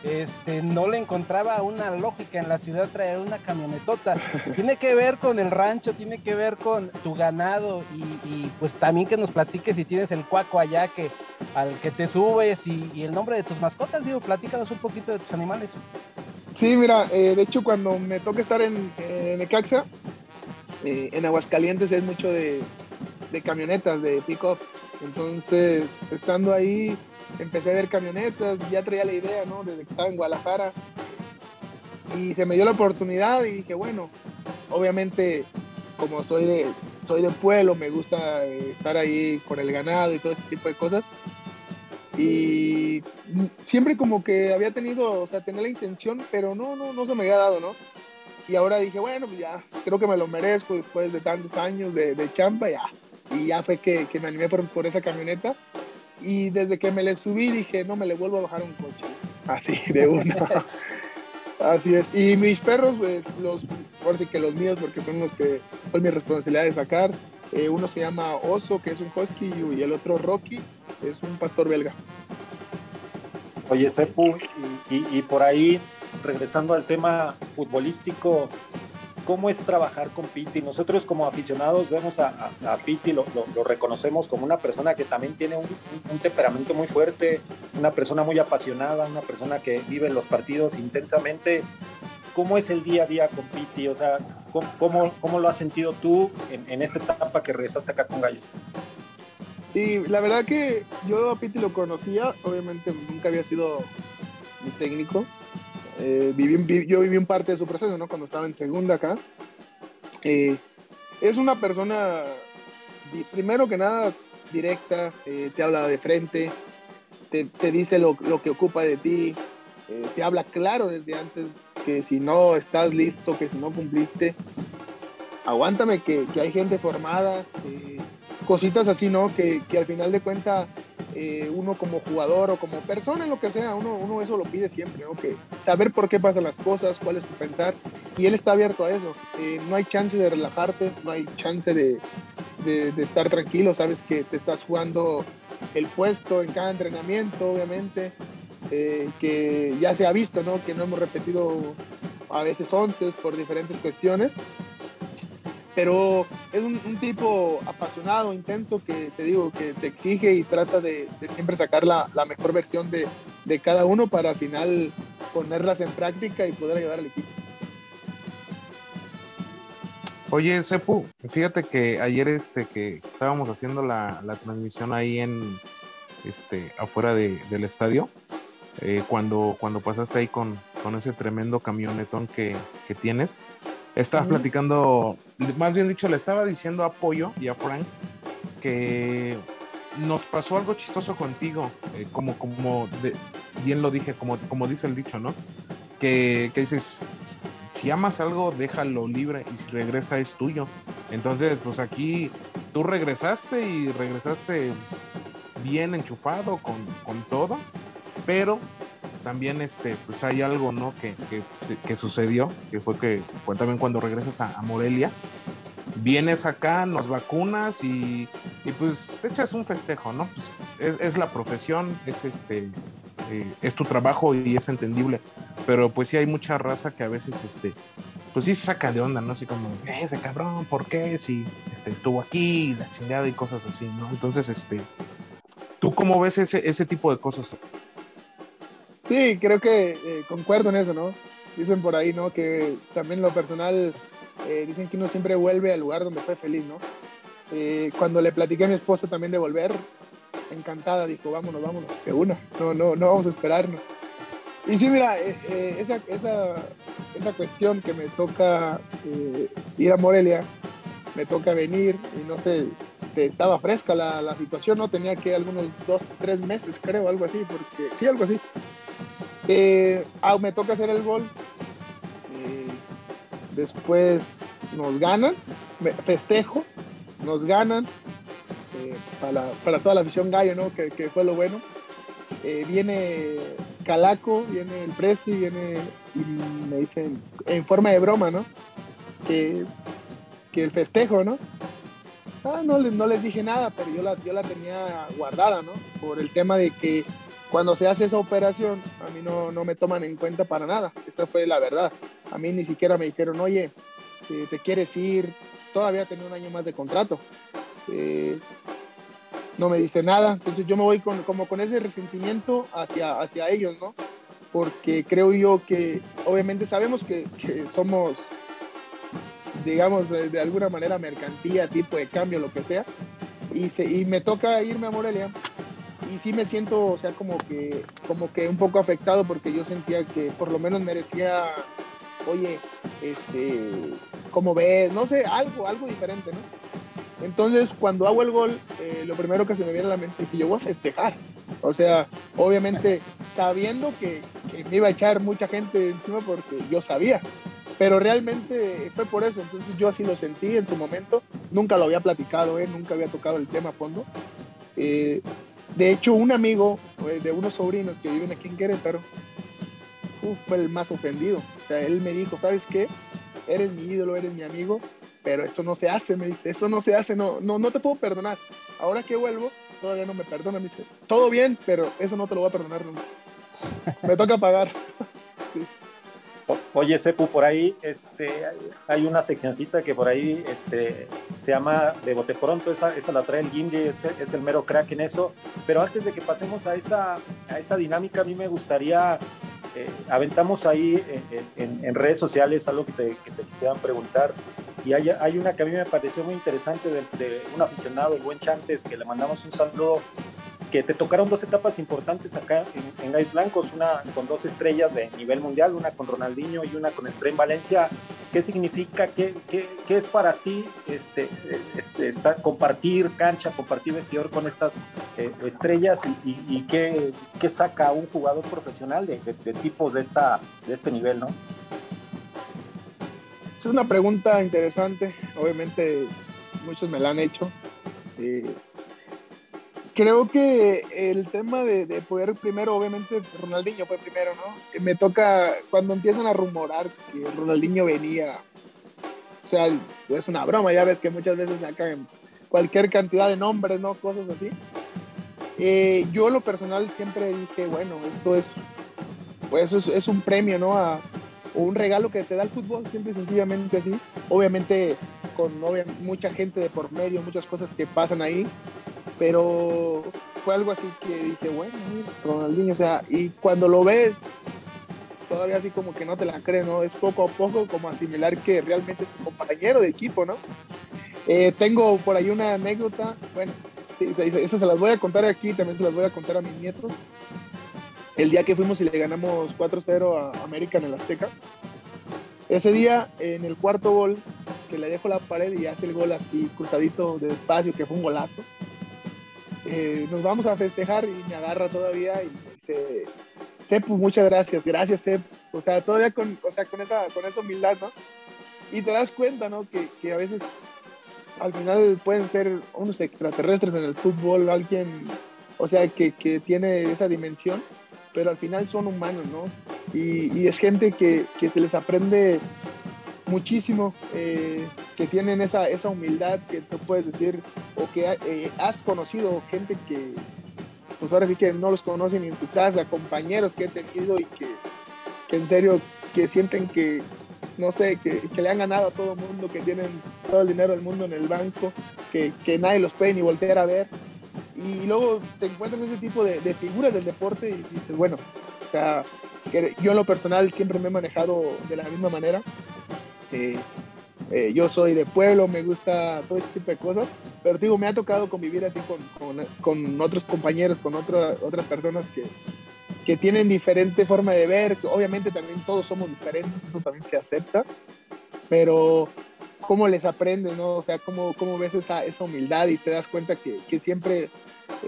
Este, no le encontraba una lógica en la ciudad traer una camionetota. Tiene que ver con el rancho, tiene que ver con tu ganado y, pues también que nos platiques si tienes el cuaco allá que al que te subes y, el nombre de tus mascotas. Digo, platícanos un poquito de tus animales. Sí, mira, eh, de hecho cuando me toca estar en, en Necaxa, eh, en Aguascalientes es mucho de, camionetas, de pick-up. Entonces, estando ahí, empecé a ver camionetas, ya traía la idea, ¿no? Desde que estaba en Guadalajara. Y se me dio la oportunidad y dije, bueno, obviamente, como soy de, soy de pueblo, me gusta eh, estar ahí con el ganado y todo ese tipo de cosas. Y siempre como que había tenido, o sea, tenía la intención, pero no, no, no se me había dado, ¿no? Y ahora dije, bueno, pues ya, creo que me lo merezco después de tantos años de, de champa, ya. Y ya fue que, que me animé por, por, esa camioneta. Y desde que me le subí dije, no me le vuelvo a bajar un coche. Así, de una. Así es. Y mis perros, pues, los, por sí que los míos, porque son los que son mi responsabilidad de sacar. Eh, uno se llama Oso, que es un husky, y el otro Rocky, es un pastor belga. Oye, Sepu, y, y por ahí regresando al tema futbolístico, ¿cómo es trabajar con Piti? Nosotros como aficionados vemos a, Piti, lo, reconocemos como una persona que también tiene un, temperamento muy fuerte, una persona muy apasionada, una persona que vive los partidos intensamente. ¿Cómo es el día a día con Piti? O sea, ¿cómo, cómo, lo has sentido tú en, en esta etapa que regresaste acá con Gallos? Sí, la verdad que yo a Piti lo conocía, obviamente nunca había sido mi técnico, eh, yo viví un parte de su proceso, ¿no? Cuando estaba en segunda acá. Eh, es una persona, primero que nada, directa, eh, te habla de frente, te, te dice lo, lo, que ocupa de ti, te habla claro desde antes que si no estás listo, que si no cumpliste, aguántame que, que hay gente formada, cositas así, ¿no? Que, que al final de cuentas eh, uno como jugador o como persona, lo que sea, uno, uno eso lo pide siempre, ¿no? Que saber por qué pasan las cosas, cuál es tu pensar, y él está abierto a eso. Eh, no hay chance de relajarte, no hay chance de, de, estar tranquilo, sabes que te estás jugando el puesto en cada entrenamiento, obviamente, eh, que ya se ha visto, ¿no? Que no hemos repetido a veces 11 por diferentes cuestiones, pero es un, tipo apasionado, intenso, que te digo, que te exige y trata de, siempre sacar la, mejor versión de, cada uno para al final ponerlas en práctica y poder ayudar al equipo. Oye, Sepu, fíjate que ayer este que estábamos haciendo la, transmisión ahí en este afuera de, del estadio, eh, cuando, cuando pasaste ahí con, con ese tremendo camionetón que, que tienes, estaba platicando, más bien dicho, le estaba diciendo a Pollo y a Frank que nos pasó algo chistoso contigo, eh, como, como bien lo dije, como, como dice el dicho, ¿no? Que, que, dices, si amas algo, déjalo libre y si regresa es tuyo. Entonces, pues aquí tú regresaste y regresaste bien enchufado con, con todo, pero también este, pues hay algo, ¿no? Que, que, sucedió, que fue que fue también cuando regresas a, Morelia, vienes acá, nos vacunas y, y, pues te echas un festejo, ¿no? Pues es, la profesión, es este, eh, es tu trabajo y es entendible, pero pues sí hay mucha raza que a veces, este, pues sí se saca de onda, ¿no? Así como, ese cabrón, ¿por qué? Si este, estuvo aquí, la chingada y cosas así, ¿no? Entonces, este, ¿Tú cómo ves ese, ese tipo de cosas? Sí, creo que eh, concuerdo en eso, ¿no? Dicen por ahí, ¿no? Que también lo personal, eh, dicen que uno siempre vuelve al lugar donde fue feliz, ¿no? Eh, cuando le platiqué a mi esposa también de volver, encantada, dijo, vámonos, vámonos, que una, no, no, no vamos a esperarnos. Y sí, mira, esa, esa, esa, cuestión que me toca ir a Morelia, me toca venir y no sé, estaba fresca la, la, situación, ¿no? Tenía que algunos dos, tres meses, creo, algo así, porque sí, algo así. Eh, ah, me toca hacer el gol. Eh, después nos ganan, festejo, nos ganan. Eh, para, para, toda la afición gallo, ¿no? Que, que fue lo bueno. viene Calaco, viene el Presi, viene y me dicen en forma de broma, ¿no? Que, que el festejo, ¿no? Ah, no, no les dije nada, pero yo la, yo la tenía guardada, ¿no? Por el tema de que cuando se hace esa operación, a mí no, no me toman en cuenta para nada. Esa fue la verdad. A mí ni siquiera me dijeron, oye, eh, te quieres ir, todavía tenía un año más de contrato. Eh, no me dice nada. Entonces yo me voy como con ese resentimiento hacia, hacia ellos, ¿no? Porque creo yo que obviamente sabemos que, somos digamos, de, alguna manera mercantía, tipo de cambio, lo que sea. Y, se, y me toca irme a Morelia y sí me siento, o sea, como que, como que un poco afectado porque yo sentía que por lo menos merecía, oye, este, ¿cómo ves? No sé, algo, algo diferente, ¿no? Entonces, cuando hago el gol, eh, lo primero que se me viene a la mente es que yo voy a festejar. O sea, obviamente sabiendo que, que me iba a echar mucha gente encima porque yo sabía pero realmente fue por eso, entonces yo así lo sentí en su momento, nunca lo había platicado, ¿eh? nunca había tocado el tema a fondo. Eh, de hecho, un amigo eh, de unos sobrinos que viven aquí en Querétaro fue el más ofendido. O sea, él me dijo, ¿sabes qué? Eres mi ídolo, eres mi amigo, pero eso no se hace, me dice, eso no se hace, no, no, no te puedo perdonar. Ahora que vuelvo, todavía no me perdona, me dice, todo bien, pero eso no te lo voy a perdonar nunca. me toca pagar. Oye, Sepu, por ahí este, hay una seccioncita que por ahí este, se llama de bote pronto, esa, esa la trae el Gimli, es, es, el mero crack en eso. Pero antes de que pasemos a esa, a esa dinámica, a mí me gustaría, eh, aventamos ahí en, redes sociales algo que te, que te quisieran preguntar. Y hay, hay, una que a mí me pareció muy interesante de, de un aficionado, el buen Chantes, que le mandamos un saludo que te tocaron dos etapas importantes acá en, en Gallos Blancos, una con dos estrellas de nivel mundial, una con Ronaldinho y una con el Tren Valencia. ¿Qué significa? ¿Qué, qué, qué es para ti este, este, compartir cancha, compartir vestidor con estas eh, estrellas y, y, qué, qué, saca un jugador profesional de, de, tipos de, esta, de este nivel, no? Es una pregunta interesante, obviamente muchos me la han hecho. Eh, creo que el tema de, poder primero, obviamente Ronaldinho fue primero, ¿no? Me toca cuando empiezan a rumorar que Ronaldinho venía, o sea, es una broma, ya ves que muchas veces sacan cualquier cantidad de nombres, ¿no? Cosas así. Eh, yo lo personal siempre dije, bueno, esto es, pues es, es un premio, ¿no? A, o un regalo que te da el fútbol, siempre y sencillamente así. Obviamente con mucha gente de por medio, muchas cosas que pasan ahí, pero fue algo así que dije, bueno, Ronaldinho, o sea, y cuando lo ves, todavía así como que no te la crees, ¿no? Es poco a poco como asimilar que realmente es tu compañero de equipo, ¿no? Eh, tengo por ahí una anécdota, bueno, sí, esas se las voy a contar aquí, también se las voy a contar a mis nietos. El día que fuimos y le ganamos 4-0 a América en el Azteca, ese día en el cuarto gol, que le dejo la pared y hace el gol así cruzadito de espacio, que fue un golazo eh, nos vamos a festejar y me agarra todavía y dice, Sepu, muchas gracias, gracias Sep. O sea, todavía con, o sea, con, esa, con esa humildad, ¿no? Y te das cuenta, ¿no? Que, que a veces al final pueden ser unos extraterrestres en el fútbol, alguien, o sea, que, que tiene esa dimensión, pero al final son humanos, ¿no? Y, y es gente que, que se les aprende muchísimo, eh, que tienen esa, esa humildad que tú puedes decir, o que eh, has conocido gente que, pues ahora sí que no los conocen en tu casa, compañeros que he tenido y que, en serio, que sienten que, no sé, que, le han ganado a todo el mundo, que tienen todo el dinero del mundo en el banco, que, que nadie los puede ni voltear a ver. y luego te encuentras ese tipo de, de figuras del deporte y dices, bueno, o sea, que yo en lo personal siempre me he manejado de la misma manera. Eh, yo soy de pueblo, me gusta todo este tipo de cosas, pero digo, me ha tocado convivir así con, con, con otros compañeros, con otra, otras personas que, que tienen diferente forma de ver. Obviamente también todos somos diferentes, eso también se acepta, pero cómo les aprendes, ¿no? O sea, cómo, cómo ves esa, esa humildad y te das cuenta que, que siempre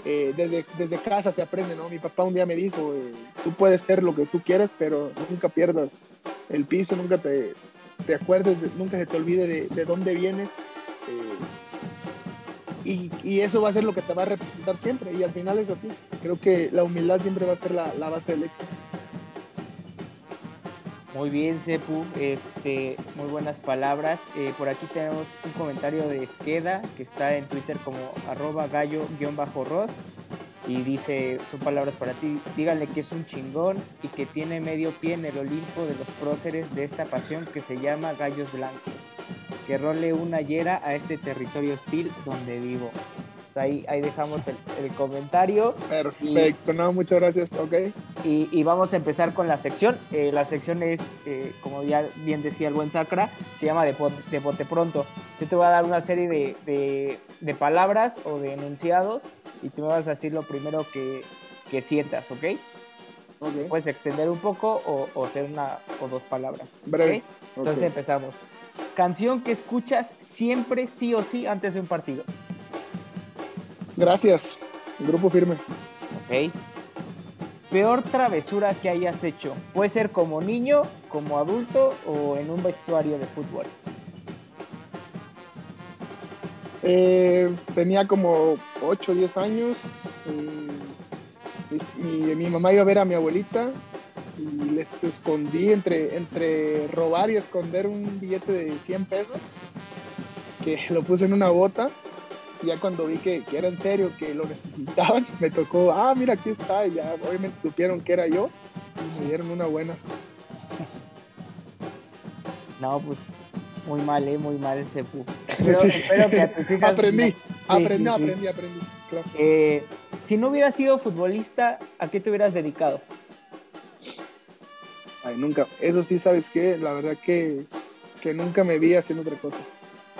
eh, desde, desde casa se aprende, ¿no? Mi papá un día me dijo, eh, tú puedes ser lo que tú quieras, pero nunca pierdas el piso, nunca te, te acuerdes, nunca se te olvide de, de dónde vienes. Eh, y, y, eso va a ser lo que te va a representar siempre. Y al final es así. Creo que la humildad siempre va a ser la, la base del éxito. Muy bien, Sepu, este, muy buenas palabras. Eh, por aquí tenemos un comentario de Esqueda, que está en Twitter como arroba gallo-rod, y dice, son palabras para ti, díganle que es un chingón y que tiene medio pie en el Olimpo de los próceres de esta pasión que se llama Gallos Blancos. Que role una yera a este territorio hostil donde vivo. Pues ahí, ahí dejamos el, el comentario. Perfecto, y, no, muchas gracias, ok. Y, y, vamos a empezar con la sección. Eh, la sección es, eh, como ya bien decía el buen Sacra, se llama de, de bote pronto. Yo te voy a dar una serie de, de, de, palabras o de enunciados y tú me vas a decir lo primero que, que sientas, ¿ok? okay. Puedes extender un poco o, o ser una o dos palabras. Breve. ¿okay? Entonces okay. empezamos. Canción que escuchas siempre sí o sí antes de un partido. Gracias. Grupo firme. Ok. Peor travesura que hayas hecho. Puede ser como niño, como adulto o en un vestuario de fútbol. Eh, tenía como 8 o 10 años. Y, mi mamá iba a ver a mi abuelita y les escondí entre, entre robar y esconder un billete de 100 pesos que lo puse en una bota ya cuando vi que, era en serio, que lo necesitaban, me tocó, ah, mira, aquí está, y ya obviamente supieron que era yo y me dieron una buena. No, pues muy mal, ¿eh? Muy mal ese pu. Pero, sí. espero que a tus hijas... Aprendí, sí, aprendí, sí, aprendí, aprendí, claro. eh, si no hubieras sido futbolista, ¿a qué te hubieras dedicado? Ay, nunca, eso sí, ¿sabes qué? La verdad que, que nunca me vi haciendo otra cosa.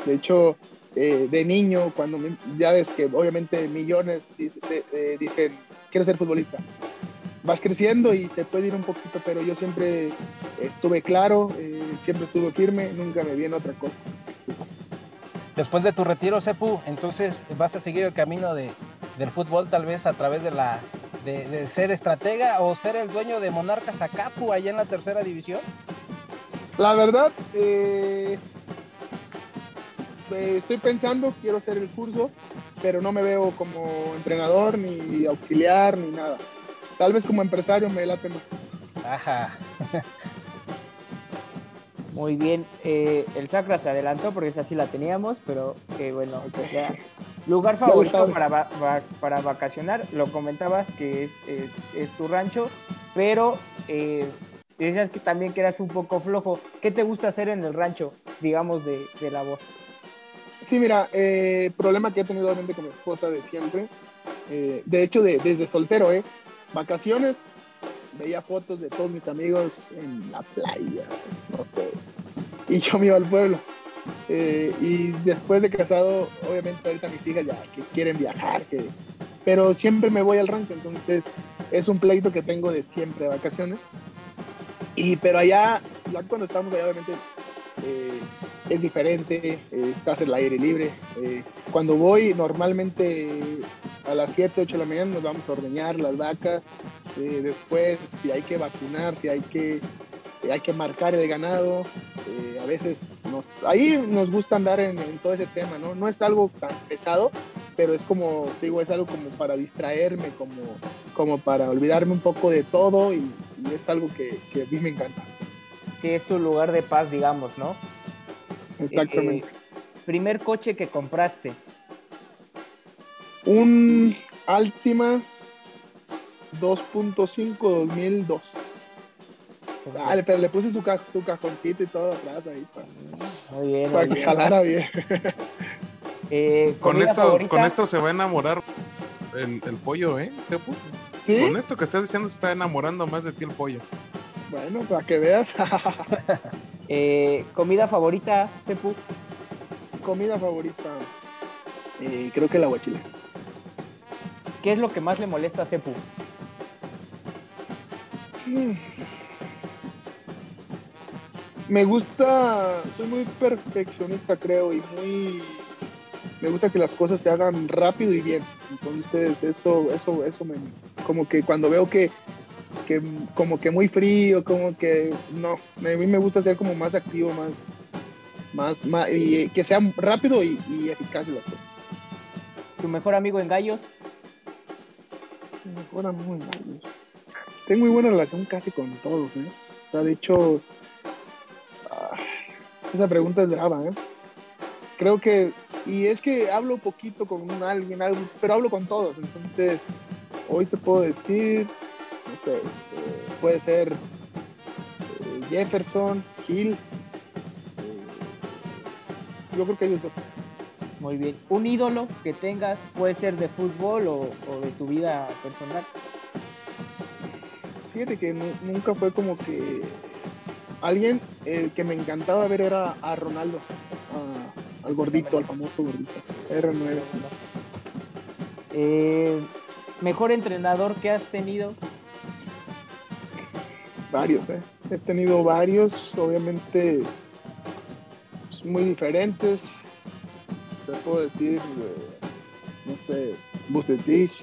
De hecho, eh, de niño, cuando me, ya ves que obviamente millones eh, dicen, quiero ser futbolista. Vas creciendo y se puede ir un poquito, pero yo siempre estuve claro, eh, siempre estuve firme, nunca me vi en otra cosa. Después de tu retiro, Sepu, entonces vas a seguir el camino de, del fútbol, tal vez a través de la de, de, ser estratega o ser el dueño de Monarcas Acapu allá en la tercera división. La verdad, eh, eh, estoy pensando, quiero hacer el curso, pero no me veo como entrenador, ni auxiliar, ni nada. Tal vez como empresario me late más. Ajá. Muy bien, eh, el Sacra se adelantó porque esa sí la teníamos, pero eh, bueno, ya. lugar favorito para, va, va, para vacacionar, lo comentabas que es, es, es tu rancho, pero eh, decías que también que eras un poco flojo. ¿Qué te gusta hacer en el rancho, digamos, de, de labor? Sí, mira, eh, problema que he tenido obviamente con mi esposa de siempre. Eh, de hecho, de, desde soltero, ¿eh? Vacaciones, veía fotos de todos mis amigos en la playa, no sé. Y yo me iba al pueblo. Eh, y después de casado, obviamente ahorita mis hijas ya que quieren viajar, que, pero siempre me voy al rancho, entonces es un pleito que tengo de siempre de vacaciones. Y pero allá, ya cuando estamos allá, obviamente eh, es diferente, eh, estás en el aire libre. Eh, cuando voy, normalmente a las 7, 8 de la mañana nos vamos a ordeñar las vacas. Eh, después, si hay que vacunar, si hay que, hay que marcar el ganado, a veces nos, ahí nos gusta andar en, en, todo ese tema, ¿no? No es algo tan pesado, pero es como, digo, es algo como para distraerme, como, como para olvidarme un poco de todo y, y es algo que, que a mí me encanta. Sí, es tu lugar de paz, digamos, ¿no? Exactamente. Eh, primer coche que compraste. Un Altima 2.5 2002. Ah, pero le puse su, ca su, cajoncito y todo atrás ahí para, muy bien, para muy que jalara bien. eh, con, esto, con esto se va a enamorar. el, el pollo, ¿eh, Sepu? ¿Sí? Con esto que estás diciendo se está enamorando más de ti el pollo. Bueno, para que veas. Eh, comida favorita, Sepu. Comida favorita. Eh, creo que el aguachile. ¿Qué es lo que más le molesta a Sepu? Me gusta, soy muy perfeccionista creo y muy, me gusta que las cosas se hagan rápido y bien. Entonces eso, eso, eso me, como que cuando veo que, que como que muy frío, como que no, a mí me gusta ser como más activo, más, más, más y que sea rápido y, y eficaz las cosas. ¿Tu mejor amigo en gallos? Mejor amigo en gallos. Tengo muy buena relación casi con todos, ¿eh? O sea, de hecho, ah, esa pregunta es brava, ¿eh? Creo que, y es que hablo poquito con alguien, algo, pero hablo con todos, entonces, hoy te puedo decir, no sé, eh, puede ser eh, Jefferson, Hill, eh, yo creo que ellos dos. Muy bien. ¿Un ídolo que tengas puede ser de fútbol o de tu vida personal? Fíjate que nu- nunca fue como que alguien el que me encantaba ver era a Ronaldo, a- al gordito, al famoso gordito, R9. Eh, ¿Mejor entrenador que has tenido? Varios, ¿eh? He tenido varios, obviamente pues, muy diferentes. Te puedo decir, eh, no sé, Bucetich,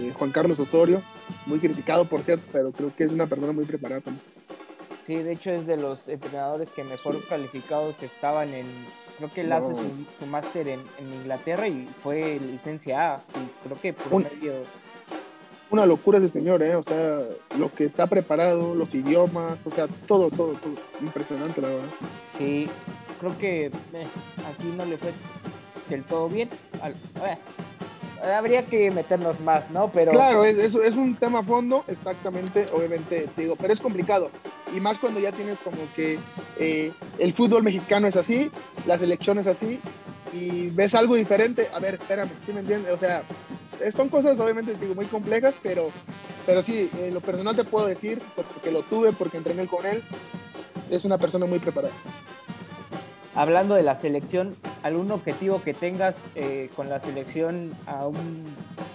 eh, Juan Carlos Osorio, muy criticado por cierto, pero creo que es una persona muy preparada también. Sí, de hecho es de los entrenadores que mejor calificados estaban en... Creo que él hace su, su máster en, en Inglaterra y fue licencia A. Y creo que por Un- medio... Una locura ese señor, ¿eh? O sea, lo que está preparado, los idiomas, o sea, todo, todo, todo. Impresionante, la verdad. Sí, creo que eh, aquí no le fue del todo bien. Al- eh, habría que meternos más, ¿no? Pero Claro, es, un tema a fondo, exactamente, obviamente, te digo, pero es complicado. Y más cuando ya tienes como que eh, el fútbol mexicano es así, la selección es así, y ves algo diferente. A ver, espérame, ¿sí me entiendes? O sea, son cosas obviamente, te digo, muy complejas, pero, pero sí, lo personal te puedo decir, porque lo tuve, porque entrené con él, es una persona muy preparada. Hablando de la selección, ¿algún objetivo que tengas eh, con la selección a un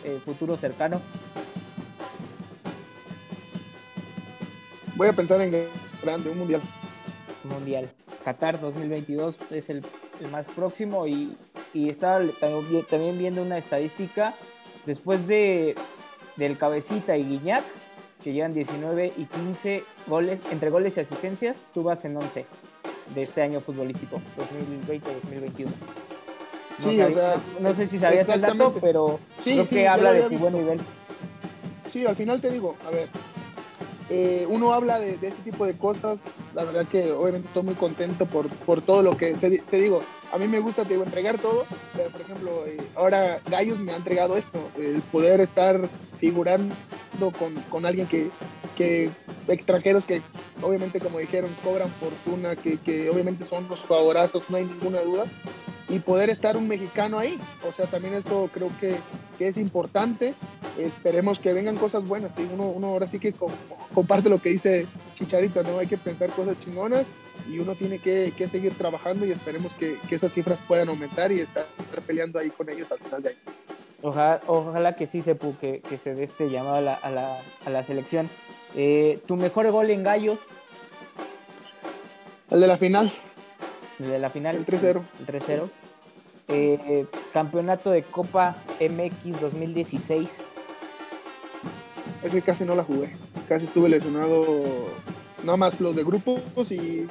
eh, futuro cercano? Voy a pensar en grande, un mundial. Mundial. Qatar 2022 es el, el más próximo y, y estaba también también viendo una estadística después de del Cabecita y Guiñac, que llevan 19 y 15 goles, entre goles y asistencias, tú vas en 11 de este año futbolístico, 2020-2021. No, Sí, o sea, no sé si sabías el dato, pero Sí, creo que habla de tu buen nivel. Sí, al final te digo, a ver, eh, uno habla de, de este tipo de cosas, la verdad que obviamente estoy muy contento por, por todo lo que te, te digo, a mí me gusta te digo, entregar todo, pero por ejemplo, eh, ahora Gallos me ha entregado esto, el poder estar figurando con, con alguien que, que, extranjeros que obviamente como dijeron, cobran fortuna, que, que obviamente son los favorazos, no hay ninguna duda, y poder estar un mexicano ahí, o sea, también eso creo que, que es importante, esperemos que vengan cosas buenas. ¿sí? Uno, uno ahora sí que co- comparte lo que dice Chicharito, ¿no? Hay que pensar cosas chingonas y uno tiene que, que seguir trabajando y esperemos que, que esas cifras puedan aumentar y estar, estar peleando ahí con ellos al final de año. Ojalá, ojalá que sí, Sepu, que, que se dé este llamado a la, a la, a la selección. Eh, ¿Tu mejor gol en Gallos? El de la final, El de la final. El 3-0. El 3-0. Eh, campeonato de Copa MX 2016. ese casi no la jugué, casi estuve lesionado, nada más los de grupos y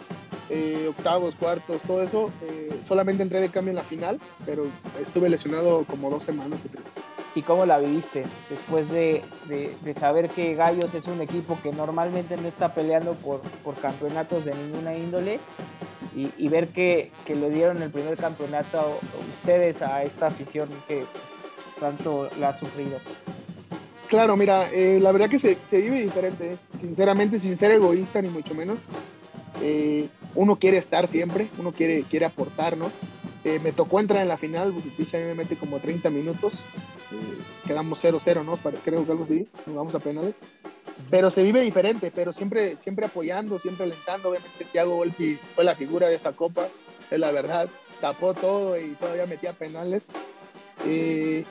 eh, octavos, cuartos, todo eso, eh, solamente entré de cambio en la final, pero estuve lesionado como dos semanas. ¿Y cómo la viviste? Después de, de- de saber que Gallos es un equipo que normalmente no está peleando por, por campeonatos de ninguna índole y, y ver que, que le dieron el primer campeonato a ustedes a esta afición que tanto la ha sufrido. Claro, mira, eh, la verdad que se, se vive diferente, sinceramente, sin ser egoísta ni mucho menos. Eh, uno quiere estar siempre, uno quiere, quiere aportar, ¿no? Eh, me tocó entrar en la final, Bucetich a mí me mete como 30 minutos. Eh, quedamos 0-0, ¿no? Creo que algo así, nos vamos a penales. Pero se vive diferente, pero siempre, siempre apoyando, siempre alentando. Obviamente Thiago Volpi fue la figura de esa copa, es la verdad. Tapó todo y todavía metía penales. Eh,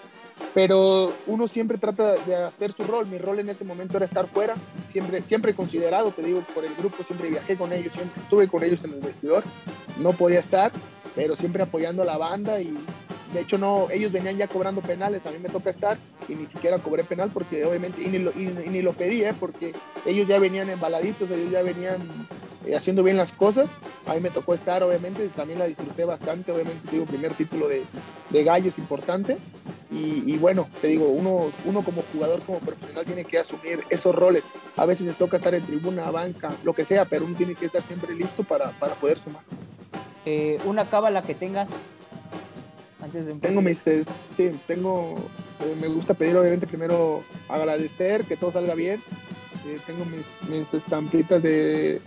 pero uno siempre trata de hacer su rol. Mi rol en ese momento era estar fuera, siempre, siempre considerado, te digo, por el grupo, siempre viajé con ellos, siempre estuve con ellos en el vestidor. No podía estar, pero siempre apoyando a la banda y de hecho no, ellos venían ya cobrando penales, a mí me toca estar y ni siquiera cobré penal porque obviamente, ni lo, ni lo pedí, ¿eh? porque ellos ya venían embaladitos, ellos ya venían eh, haciendo bien las cosas. A mí me tocó estar, obviamente, también la disfruté bastante, obviamente, digo, primer título de, de gallo es importante. Y, bueno, te digo, uno, uno como jugador, como profesional, tiene que asumir esos roles. A veces le toca estar en tribuna, banca, lo que sea, pero uno tiene que estar siempre listo para, para poder sumar. Eh, una cábala que tengas antes de Tengo mis, eh, sí, tengo, eh, me gusta pedir obviamente primero agradecer, que todo salga bien. tengo mis, mis estampitas de,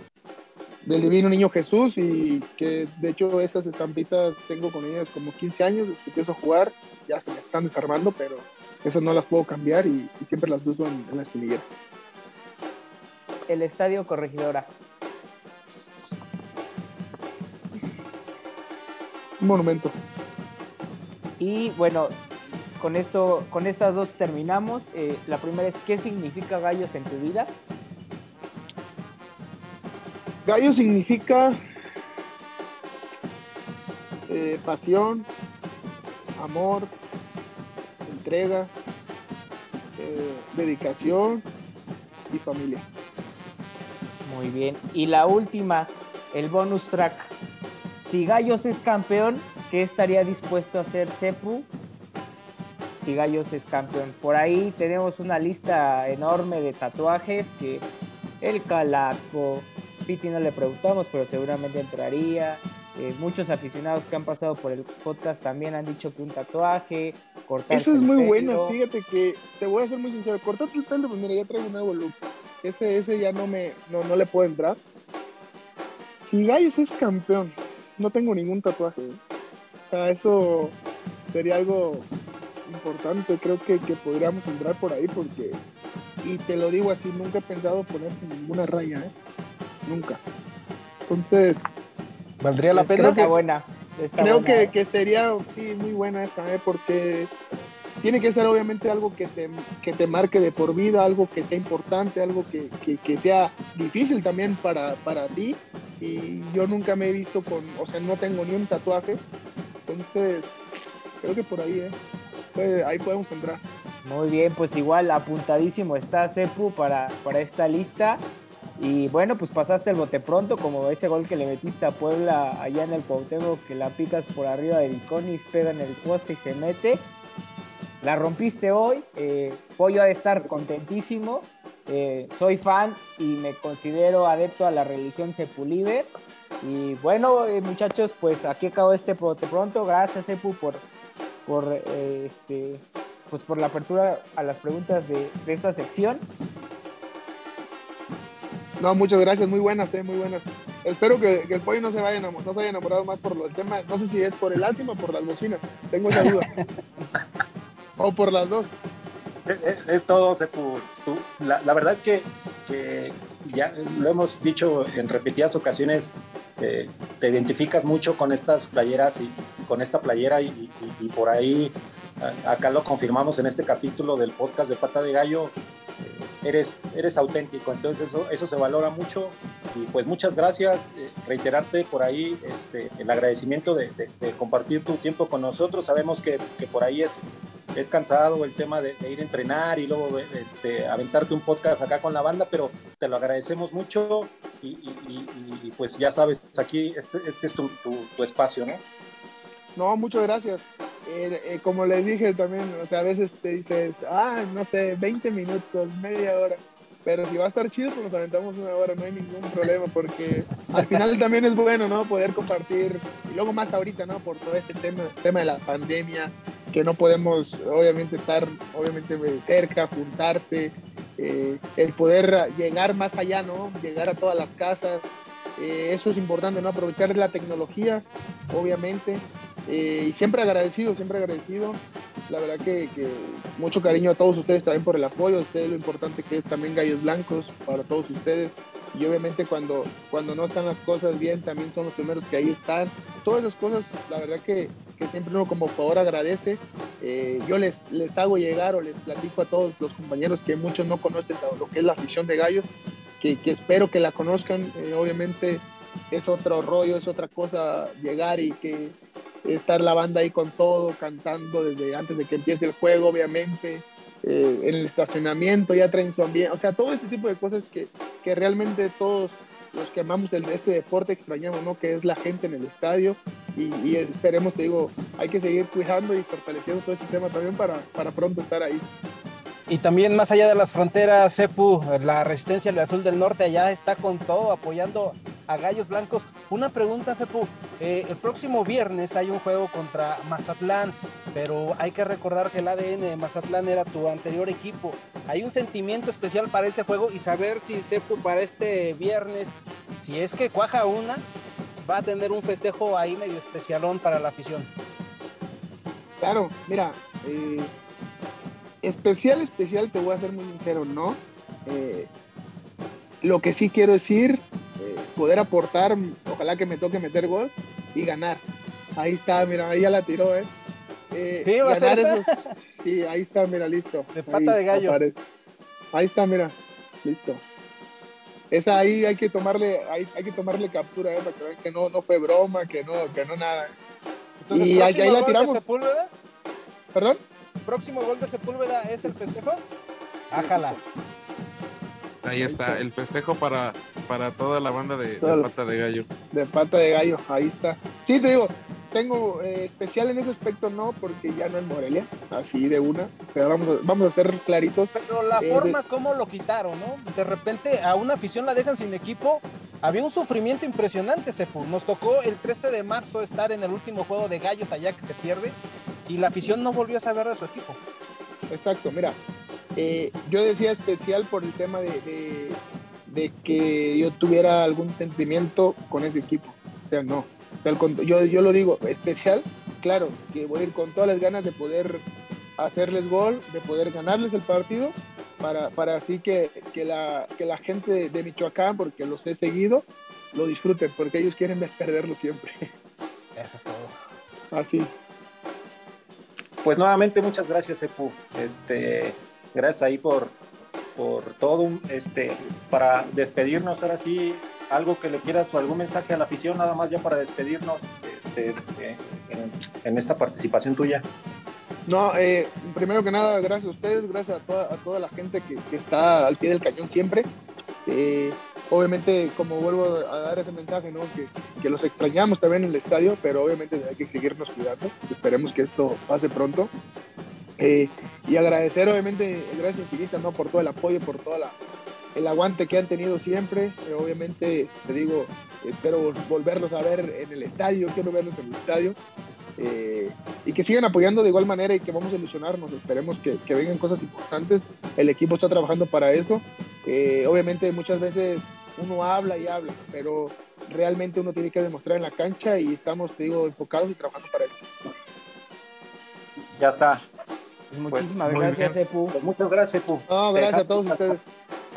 del Divino Niño Jesús y que de hecho esas estampitas tengo con ellas como 15 años desde que empiezo a jugar ya se me están desarmando, pero esas no las puedo cambiar y, siempre las uso en, la espinillera. El Estadio Corregidora. Un monumento. Y bueno, con esto, con estas dos terminamos. Eh, la primera es ¿qué significa Gallos en tu vida? Gallo significa eh, pasión, amor, entrega, eh, dedicación y familia. Muy bien. Y la última, el bonus track. Si Gallos es campeón, ¿qué estaría dispuesto a hacer Cepu? Si Gallos es campeón. Por ahí tenemos una lista enorme de tatuajes que el Calaco, Piti no le preguntamos, pero seguramente entraría. Eh, muchos aficionados que han pasado por el podcast también han dicho que un tatuaje, cortar Eso es muy bueno, fíjate que te voy a ser muy sincero, cortarte el pelo, pues mira, ya traigo un nuevo look. Ese, ese ya no me, no, no le puedo entrar. Si Gallos es campeón, no tengo ningún tatuaje. ¿eh? O sea, eso sería algo importante, creo que, que podríamos entrar por ahí porque, y te lo digo así, nunca he pensado poner ninguna raya, ¿eh? Nunca. Entonces, ¿Valdría la pena? Creo que, buena. creo que, que, sería, sí, muy buena esa, ¿eh? porque tiene que ser obviamente algo que te, que te marque de por vida, algo que sea importante, algo que, que, sea difícil también para, para ti. Y yo nunca me he visto con, o sea, no tengo ni un tatuaje. Entonces, creo que por ahí, ¿eh? ahí podemos entrar. Muy bien, pues igual apuntadísimo está Cepu para, para esta lista. Y bueno, pues pasaste el bote pronto, como ese gol que le metiste a Puebla allá en el Cuauhtémoc, que la picas por arriba de Viconis, pega en el poste y se mete. La rompiste hoy, eh, Pollo ha de estar contentísimo. Eh, soy fan y me considero adepto a la religión Sepuliver. Y bueno, eh, muchachos, pues aquí acabó este bote pronto. Gracias, Sepu, por, por, eh, este, pues por la apertura a las preguntas de, de esta sección. No, muchas gracias, muy buenas, eh, muy buenas. Espero que, el pollo no se vaya no se haya enamorado más por el tema, no sé si es por el álbum o por las bocinas, tengo esa duda. o por las dos. Es, todo, Sepu. La, la, verdad es que, ya lo hemos dicho en repetidas ocasiones, eh, te identificas mucho con estas playeras y con esta playera y, y por ahí, acá lo confirmamos en este capítulo del podcast de Pata de Gallo, eres, eres auténtico, entonces eso, eso se valora mucho. Y pues muchas gracias, eh, reiterarte por ahí este, el agradecimiento de, compartir tu tiempo con nosotros, sabemos que, que por ahí es, es cansado el tema de, ir a entrenar y luego este, aventarte un podcast acá con la banda, pero te lo agradecemos mucho. Y, pues ya sabes, aquí este, este es tu, tu, tu espacio, ¿no? No, muchas gracias. Eh, eh, como les dije también, o sea, a veces te dices, ah, no sé, 20 minutos, media hora. Pero si va a estar chido, pues nos aventamos una hora, no hay ningún problema, porque al final también es bueno, ¿no? Poder compartir, y luego más ahorita, ¿no? Por todo este tema, tema de la pandemia, que no podemos, obviamente, estar, obviamente, cerca, juntarse, eh, el poder llegar más allá, ¿no? Llegar a todas las casas, eso es importante, ¿no? Aprovechar la tecnología, obviamente, eh, y siempre agradecido, siempre agradecido. la verdad que, mucho cariño a todos ustedes también por el apoyo, sé lo importante que es también Gallos Blancos para todos ustedes y obviamente cuando, cuando no están las cosas bien también son los primeros que ahí están. Todas esas cosas, la verdad que, que siempre uno como favor agradece. Eh, yo les, les hago llegar o les platico a todos los compañeros que muchos no conocen lo que es la afición de gallos, que, que espero que la conozcan. Eh, obviamente es otro rollo, es otra cosa llegar y que estar la banda ahí con todo, cantando desde antes de que empiece el juego, obviamente. Eh, en el estacionamiento ya traen su ambiente, o sea, todo este tipo de cosas que, que realmente todos los que amamos el, este deporte extrañamos, ¿no? Que es la gente en el estadio y, y, esperemos, te digo, hay que seguir cuidando y fortaleciendo todo este tema también para, para pronto estar ahí. Y también más allá de las fronteras, CEPU, la resistencia del azul del norte allá está con todo apoyando a Gallos Blancos. Una pregunta, Cepu. Eh, el próximo viernes hay un juego contra Mazatlán, pero hay que recordar que el ADN de Mazatlán era tu anterior equipo. Hay un sentimiento especial para ese juego y saber si Cepu para este viernes, si es que cuaja una, va a tener un festejo ahí medio especialón para la afición. Claro, mira, eh, especial, especial, te voy a ser muy sincero, ¿no? Eh, lo que sí quiero decir poder aportar, ojalá que me toque meter gol y ganar. Ahí está, mira, ahí ya la tiró, ¿eh? eh sí, va a ser esa? Sí, ahí está, mira, listo. De pata de gallo. Ahí está, mira, listo. Esa ahí hay que tomarle, hay, hay que tomarle captura, ¿eh? Para que vean que no, no fue broma, que no, que no nada. Entonces, y ahí, ahí la tiramos. Sepúlveda? ¿Perdón? ¿El próximo gol de Sepúlveda es el festejo? Ájala. Ahí está, el festejo para, para toda la banda de, Pata de Gallo. De Pata de Gallo, ahí está. Sí, te digo, tengo eh, especial en ese aspecto, no, porque ya no es Morelia, así de una. O sea, vamos a, vamos a ser claritos. Pero la Eh, forma de- como lo quitaron, ¿no? De repente a una afición la dejan sin equipo. Había un sufrimiento impresionante, Sepu. Nos tocó el 13 de marzo estar en el último juego de gallos allá que se pierde y la afición no volvió a saber de su equipo. Exacto, mira, eh, yo decía especial por el tema de, de- de que yo tuviera algún sentimiento con ese equipo. O sea, no. O sea, yo, yo lo digo, especial, claro, que voy a ir con todas las ganas de poder hacerles gol, de poder ganarles el partido, para, para así que, que, la, que la gente de, de Michoacán, porque los he seguido, lo disfruten, porque ellos quieren perderlo siempre. Eso es todo. Así. Pues nuevamente muchas gracias, Epu. Este, gracias ahí por, por todo. Este, para despedirnos, ahora sí, algo que le quieras o algún mensaje a la afición, nada más ya para despedirnos este, en, esta participación tuya. No, eh, primero que nada, gracias a ustedes, gracias a toda, a toda la gente que, que está al pie del cañón siempre. Eh, obviamente, como vuelvo a dar ese mensaje, ¿no? que, los extrañamos también en el estadio, pero obviamente hay que seguirnos cuidando. Esperemos que esto pase pronto. Eh, y agradecer, obviamente, gracias infinitas ¿no? por todo el apoyo, por todo el aguante que han tenido siempre. Eh, obviamente, te digo, espero volverlos a ver en el estadio, quiero verlos en el estadio. Eh, y que sigan apoyando de igual manera y que vamos a ilusionarnos. Esperemos que, vengan cosas importantes. El equipo está trabajando para eso. Obviamente muchas veces uno habla y habla, pero realmente uno tiene que demostrar en la cancha y estamos, te digo, enfocados y trabajando para eso. Ya está. Pues muchísimas muy gracias. Epu. Pues muchas gracias, Epu. No, gracias a todos ustedes.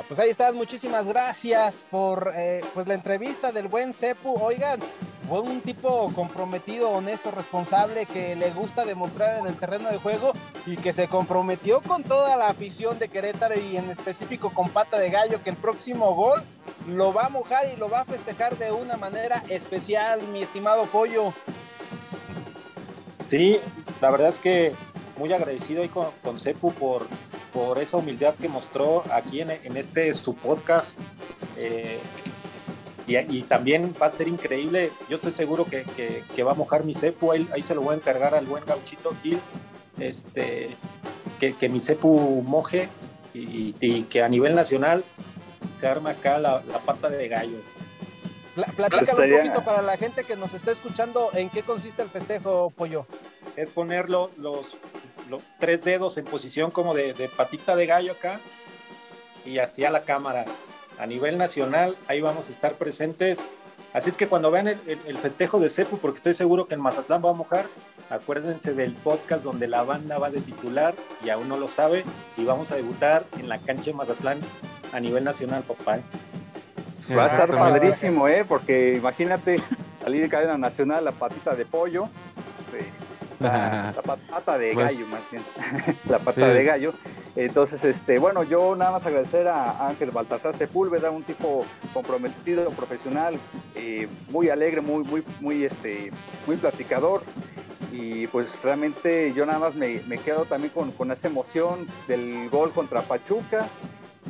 Pues ahí están, muchísimas gracias por eh, pues la entrevista del buen Cepu. Oigan, fue un tipo comprometido, honesto, responsable, que le gusta demostrar en el terreno de juego y que se comprometió con toda la afición de Querétaro y en específico con Pata de Gallo, que el próximo gol lo va a mojar y lo va a festejar de una manera especial, mi estimado Pollo. Sí, la verdad es que muy agradecido ahí con, con Cepu por, por esa humildad que mostró aquí en, en este su podcast. Eh, y, y también va a ser increíble, yo estoy seguro que, que- que va a mojar mi Cepu, ahí, ahí se lo voy a encargar al buen gauchito Gil, este, que, que mi Cepu moje y, y que a nivel nacional se arma acá la, la pata de gallo. Pla- Platícalo Estaría- un poquito para la gente que nos está escuchando en qué consiste el festejo, Pollo. es poner lo- los, tres dedos en posición como de, de patita de gallo acá y hacia la cámara. A nivel nacional, ahí vamos a estar presentes Así es que cuando vean el, el, festejo de Cepu, porque estoy seguro que en Mazatlán va a mojar, acuérdense del podcast donde la banda va de titular y aún no lo sabe, y vamos a debutar en la cancha de Mazatlán a nivel nacional, papá. Va a estar padrísimo, ¿eh? Porque imagínate salir de cadena nacional la patita de pollo, la, pata de pues gallo, más bien, la pata de gallo. Entonces, este, bueno, yo nada más agradecer a Ángel Baltasar Sepúlveda, un tipo comprometido, profesional, eh, muy alegre, muy, muy, muy, este, muy platicador. Y pues realmente yo nada más me, me quedo también con, con esa emoción del gol contra Pachuca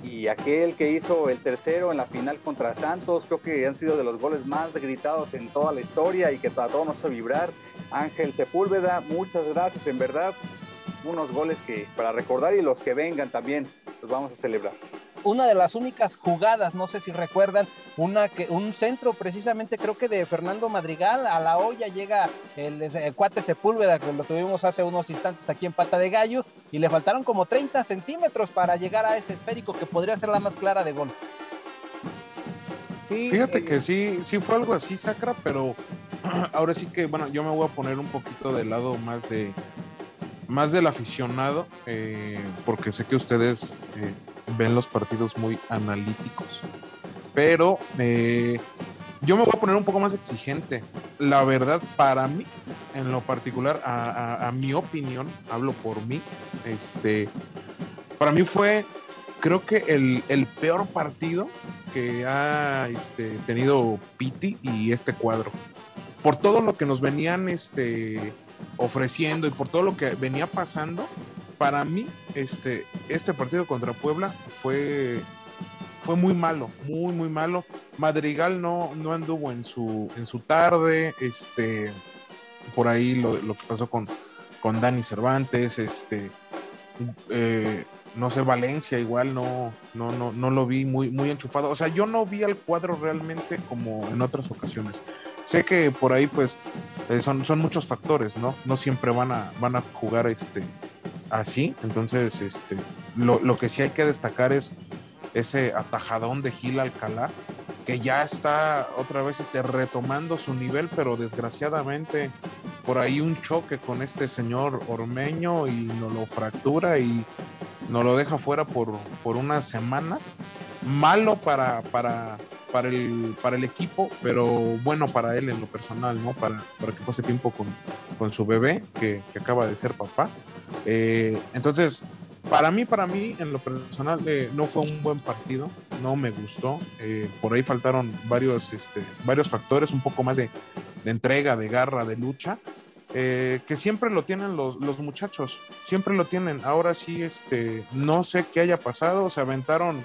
y aquel que hizo el tercero en la final contra Santos, creo que han sido de los goles más gritados en toda la historia y que todos nos hizo vibrar. Ángel Sepúlveda, muchas gracias, en verdad, unos goles que para recordar y los que vengan también los vamos a celebrar una de las únicas jugadas, no sé si recuerdan, un centro precisamente creo que de Fernando Madrigal a la olla llega el, cuate Sepúlveda que lo tuvimos hace unos instantes aquí en Pata de Gallo y le faltaron como 30 centímetros para llegar a ese esférico que podría ser la más clara de gol. Fíjate eh, que sí, sí fue algo así, Sacra, pero ahora sí que, bueno, yo me voy a poner un poquito del lado más de más del aficionado, eh, porque sé que ustedes eh, ven los partidos muy analíticos. Pero eh, yo me voy a poner un poco más exigente. La verdad, para mí, en lo particular, a, mi opinión, hablo por mí, este, para mí fue, creo que el, peor partido que ha este, tenido Piti y este cuadro. Por todo lo que nos venían este, ofreciendo y por todo lo que venía pasando, para mí, este, este partido contra Puebla fue, fue muy malo, muy, muy malo. Madrigal no, no anduvo en su, en su tarde, este, por ahí lo, que pasó con, con Dani Cervantes, este, eh, no sé, Valencia igual no, no, no, no lo vi muy, muy enchufado. O sea, yo no vi al cuadro realmente como en otras ocasiones. Sé que por ahí pues eh, son, son muchos factores, ¿no? No siempre van a, van a jugar este así. Entonces, este, lo, lo, que sí hay que destacar es ese atajadón de Gil Alcalá, que ya está otra vez este, retomando su nivel, pero desgraciadamente por ahí un choque con este señor Ormeño y nos lo fractura y nos lo deja fuera por, por unas semanas. Malo para, para, para, el, para el equipo, pero bueno para él en lo personal, ¿no? Para, para que pase tiempo con, con su bebé, que, acaba de ser papá. Eh, entonces, para mí, para mí, en lo personal, eh, no fue un buen partido, no me gustó. Eh, por ahí faltaron varios, este, varios factores, un poco más de, entrega, de garra, de lucha, que siempre lo tienen los, los, muchachos, siempre lo tienen. Ahora sí, este, no sé qué haya pasado, se aventaron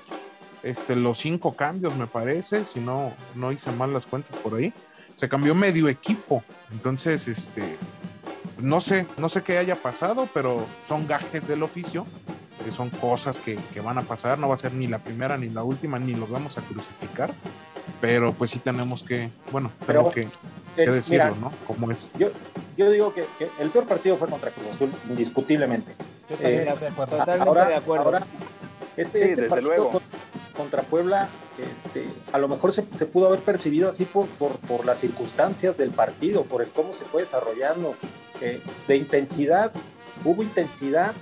este, los cinco cambios, me parece, si no, no hice mal las cuentas por ahí. Se cambió medio equipo, entonces, este, no sé, no sé qué haya pasado, pero son gajes del oficio, que son cosas que, van a pasar, no va a ser ni la primera ni la última, ni los vamos a crucificar, pero pues sí tenemos que, bueno, tengo que, eh, decirlo, ¿no? Como es. Yo, yo digo que, el peor partido fue contra Cruz Azul, indiscutiblemente. Yo también eh, de acuerdo. Totalmente de acuerdo. Ahora, este, este desde luego. Contra Puebla, este, a lo mejor se, pudo haber percibido así por, por, por, las circunstancias del partido, por el cómo se fue desarrollando, eh, de intensidad, hubo intensidad.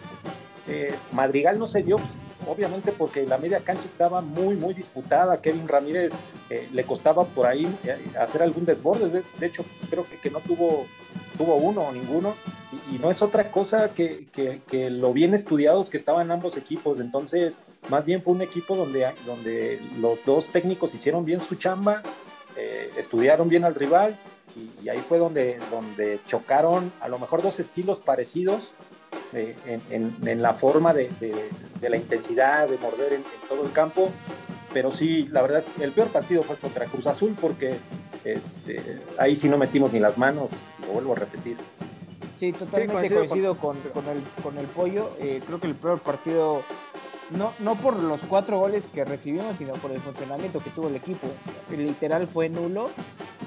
Eh, Madrigal no se dio, pues, obviamente porque la media cancha estaba muy, muy disputada. Kevin Ramírez eh, le costaba por ahí hacer algún desborde. De, hecho, creo que, que, no tuvo, tuvo uno o ninguno. Y, no es otra cosa que, que, lo bien estudiados que estaban ambos equipos. Entonces, más bien fue un equipo donde, donde los dos técnicos hicieron bien su chamba, estudiaron bien al rival y, ahí fue donde, donde chocaron a lo mejor dos estilos parecidos eh, en, la forma de, la intensidad, de morder en, todo el campo, pero sí, la verdad, el peor partido fue contra Cruz Azul porque este, ahí sí no metimos ni las manos, lo vuelvo a repetir. Sí, totalmente coincido, con, el, con el pollo, eh, creo que el peor partido no, no por los cuatro goles que recibimos, sino por el funcionamiento que tuvo el equipo. Literal fue nulo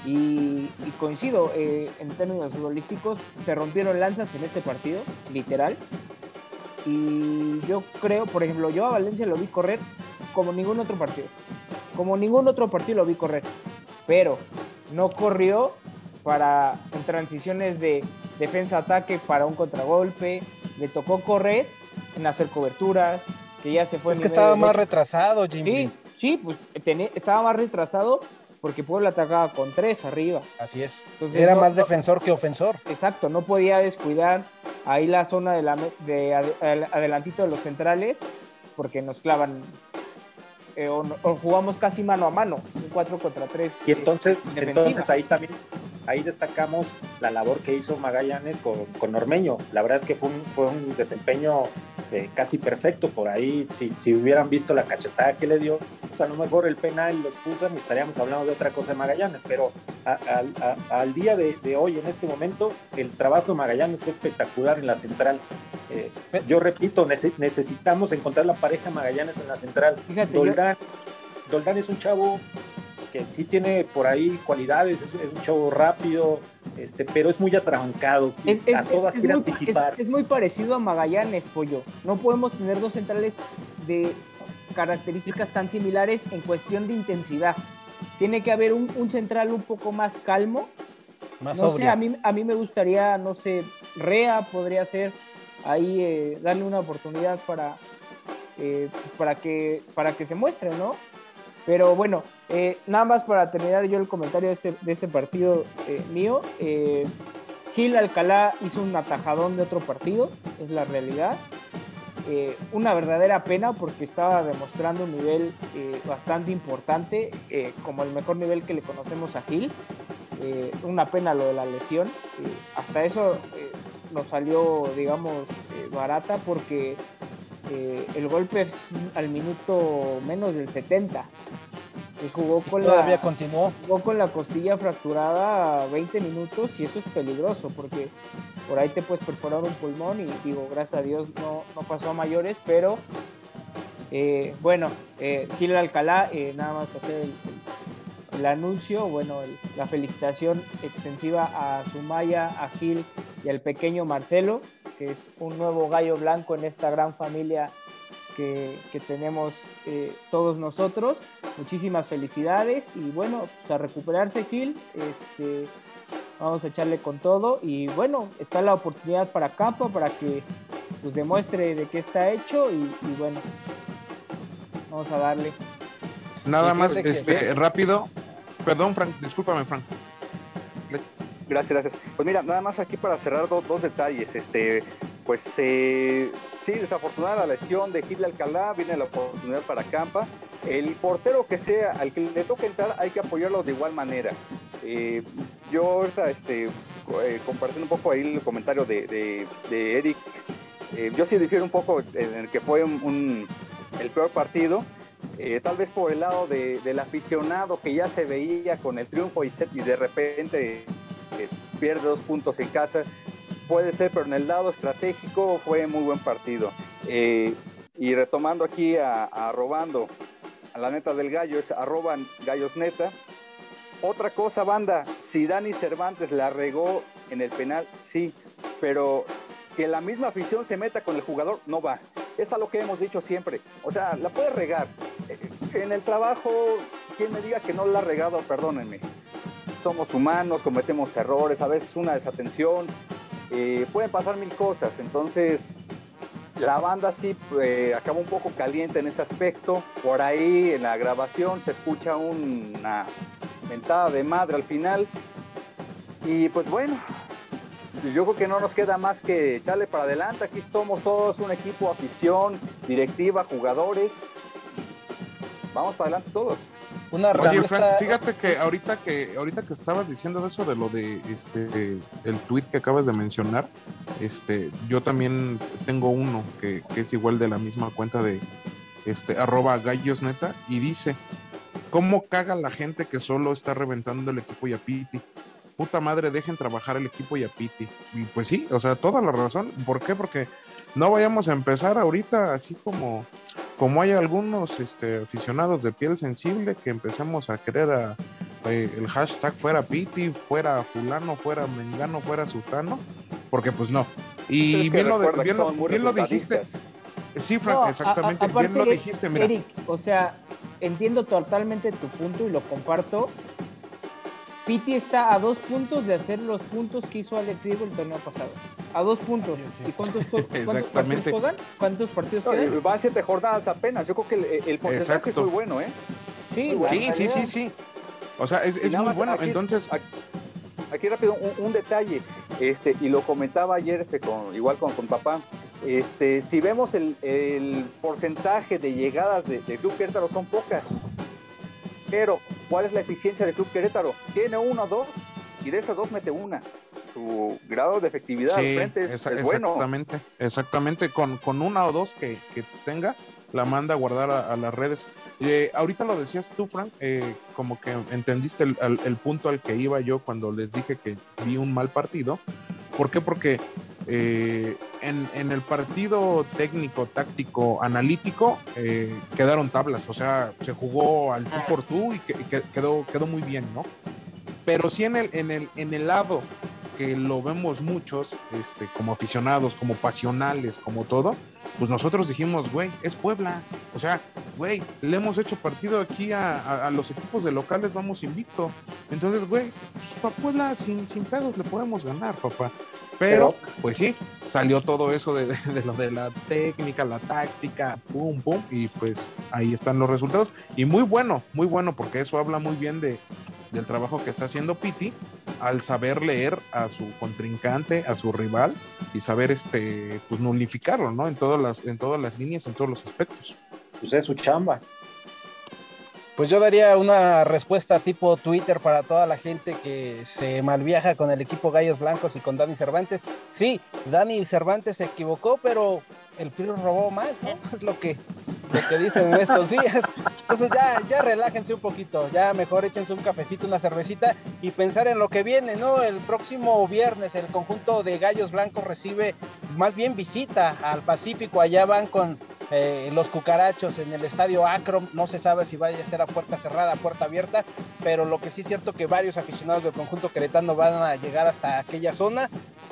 y, coincido, eh, en términos futbolísticos, se rompieron lanzas en este partido, literal. Y yo creo, por ejemplo, yo a Valencia lo vi correr como ningún otro partido. Como ningún otro partido lo vi correr. Pero no corrió para en transiciones de defensa-ataque para un contragolpe, le tocó correr en hacer coberturas, que ya se fue. Es que estaba más retrasado, Jimmy. Sí, sí, pues estaba más retrasado porque Puebla atacaba con tres arriba. Así es. Era más defensor que ofensor. Exacto, no podía descuidar ahí la zona de, la, de adelantito de los centrales porque nos clavan eh, o, jugamos casi mano a mano, un 4 contra 3. Y entonces, entonces ahí también ahí destacamos la labor que hizo Magallanes con, con Ormeño. La verdad es que fue un, fue un desempeño eh, casi perfecto. Por ahí, si, si, hubieran visto la cachetada que le dio, pues a lo mejor el penal lo expulsan y estaríamos hablando de otra cosa de Magallanes. Pero al día de, hoy, en este momento, el trabajo de Magallanes fue espectacular en la central. Eh, yo repito, necesitamos encontrar la pareja Magallanes en la central. Fíjate, Doldán es un chavo que sí tiene por ahí cualidades, es, un chavo rápido, este, pero es muy atrabancado, es, a todas quiere muy, anticipar. Es, muy parecido a Magallanes, Pollo. No podemos tener dos centrales de características tan similares en cuestión de intensidad. Tiene que haber un, central un poco más calmo. Más no sé, a mí, a mí me gustaría, no sé, Rea podría ser ahí eh, darle una oportunidad para, eh, para, que, para que se muestre, ¿no? Pero bueno, eh, nada más para terminar yo el comentario de este, de este partido eh, mío. Eh, Gil Alcalá hizo un atajadón de otro partido, es la realidad. una verdadera pena porque estaba demostrando un nivel bastante importante, como el mejor nivel que le conocemos a Gil. una pena lo de la lesión. hasta eso nos salió, digamos, barata porque el golpe es al minuto menos del 70. Pues jugó con Todavía la, continuó. Jugó con la costilla fracturada 20 minutos y eso es peligroso porque por ahí te puedes perforar un pulmón y digo, gracias a Dios no, no pasó a mayores, pero eh, bueno, eh, Gil Alcalá, eh, nada más hacer el, anuncio, bueno, la felicitación extensiva a Sumaya, a Gil y al pequeño Marcelo, que es un nuevo gallo blanco en esta gran familia que, que tenemos todos nosotros muchísimas felicidades y bueno, pues a recuperarse Gil, este, vamos a echarle con todo y bueno, está la oportunidad para Campa para que pues demuestre de qué está hecho y, bueno, vamos a darle. Nada más, este, rápido, perdón Frank, discúlpame Frank. Gracias, gracias. Pues mira, nada más aquí para cerrar dos detalles. Este, pues eh, sí, desafortunada la lesión de Gil Alcalá, viene la oportunidad para Campa el portero que sea, al que le toque entrar, hay que apoyarlo de igual manera. Eh, yo ahorita, este, eh, compartiendo un poco ahí el comentario de, Eric, eh, yo sí difiero un poco en el que fue el peor partido. tal vez por el lado del aficionado que ya se veía con el triunfo y de repente pierde dos puntos en casa, puede ser, pero en el lado estratégico fue muy buen partido. y retomando aquí a Robando, la neta del gallo es arroba gallosneta. Otra cosa, banda, si Dani Cervantes la regó en el penal, sí, pero que la misma afición se meta con el jugador, no va. Es a lo que hemos dicho siempre. O sea, la puede regar. Eh, en el trabajo, quien me diga que no la ha regado, perdónenme. Somos humanos, cometemos errores, a veces una desatención. Eh, pueden pasar mil cosas. Entonces, la banda sí eh, acaba un poco caliente en ese aspecto. Por ahí en la grabación se escucha una mentada de madre al final. Y pues bueno, yo creo que no nos queda más que echarle para adelante. Aquí somos todos un equipo, afición, directiva, jugadores. Vamos para adelante todos. Una Oye, Frank, fíjate que ahorita que ahorita que estabas diciendo eso de lo de este el tweet que acabas de mencionar, este, yo también tengo uno que, es igual de la misma cuenta de este arroba gallos neta y dice ¿Cómo caga la gente que solo está reventando el equipo y a Piti? Puta madre, dejen trabajar el equipo y a Piti. Y pues sí, o sea, toda la razón. ¿Por qué? Porque no vayamos a empezar ahorita así como como hay algunos este, aficionados de piel sensible que empezamos a querer a, eh, el hashtag fuera Piti, fuera fulano, fuera mengano, fuera sultano, porque pues no. Y bien, lo, bien, lo, dijiste. Sí, Frank, exactamente, bien lo dijiste, Eric, o sea, entiendo totalmente tu punto y lo comparto, Piti está a dos puntos de hacer los puntos que hizo Alex Diego el torneo pasado. A dos puntos. ¿Y cuántos, Exactamente. ¿Cuántos partidos no, quedan? Van siete jornadas apenas. Yo creo que el, el porcentaje es muy bueno, ¿eh? Sí, bueno. Sí, sí, sí, sí. O sea, es, es muy bueno. aquí- Entonces, Aquí, aquí rápido, un, un detalle, este, y lo comentaba ayer, este, con, igual con, con papá, este, si vemos el, el porcentaje de llegadas de, de Club Querétaro son pocas, pero ¿cuál es la eficiencia de Club Querétaro? Tiene uno o dos, y de esas dos mete una. Su grado de efectividad al sí, frente es, esa- es bueno. exactamente. Exactamente. Con, con una o dos que, que tenga, la manda a guardar a, a las redes. Eh, ahorita lo decías tú, Frank, eh, como que entendiste el, el- el punto al que iba yo cuando les dije que vi un mal partido. ¿Por qué? Porque eh, en, en el partido técnico, táctico, analítico, eh, quedaron tablas. O sea, se jugó al tú por tú y, que- y que- quedó, quedó muy bien, ¿no? Pero sí en el, en el, en el lado que lo vemos muchos, este, como aficionados, como pasionales, como todo, pues nosotros dijimos, güey, es Puebla. O sea, güey, le hemos hecho partido aquí a, a- a los equipos de locales, vamos invicto. Entonces, güey, pues, pa' Puebla sin, sin pedos le podemos ganar, papá. Pero, pues sí, salió todo eso de, de lo de la técnica, la táctica, pum, pum, y pues ahí están los resultados. Y muy bueno, muy bueno, porque eso habla muy bien de, del trabajo que está haciendo Piti al saber leer a su contrincante, a su rival y saber este pues nulificarlo, ¿no? En todas las en todas las líneas, en todos los aspectos. Pues es su chamba. Pues yo daría una respuesta tipo Twitter para toda la gente que se malviaja con el equipo Gallos Blancos y con Dani Cervantes. Sí, Dani Cervantes se equivocó, pero el PRI robó más, ¿no? Es lo que, lo que dicen en estos días. Entonces ya, ya relájense un poquito, ya mejor échense un cafecito, una cervecita y pensar en lo que viene, ¿no? El próximo viernes el conjunto de Gallos Blancos recibe más bien visita al Pacífico, allá van con eh, los cucarachos en el estadio Akron, no se sabe si vaya a ser a puerta cerrada, a puerta abierta, pero lo que sí es cierto que varios aficionados del conjunto queretano van a llegar hasta aquella zona.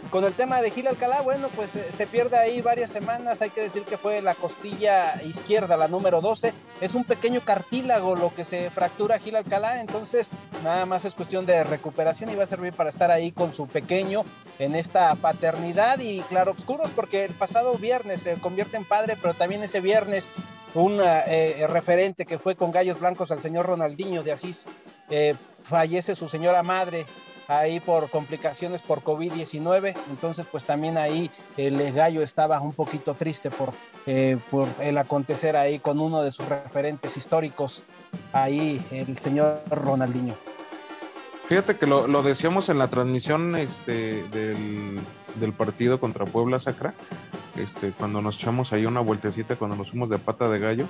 Con el tema de Gil Alcalá, bueno, pues eh, se pierde ahí varias semanas, hay que decir que fue la costilla izquierda, la número 12, es un pequeño cartílago lo que se fractura Gil Alcalá, entonces nada más es cuestión de recuperación y va a servir para estar ahí con su pequeño en esta paternidad y claroscuros porque el pasado viernes se convierte en padre, pero también ese viernes un eh, referente que fue con Gallos Blancos al señor Ronaldinho de Asís, eh, fallece su señora madre ahí por complicaciones por COVID-19, entonces pues también ahí el gallo estaba un poquito triste por, eh, por el acontecer ahí con uno de sus referentes históricos, ahí el señor Ronaldinho. Fíjate que lo, lo decíamos en la transmisión este, del, del partido contra Puebla Sacra, este, cuando nos echamos ahí una vueltecita, cuando nos fuimos de pata de gallo,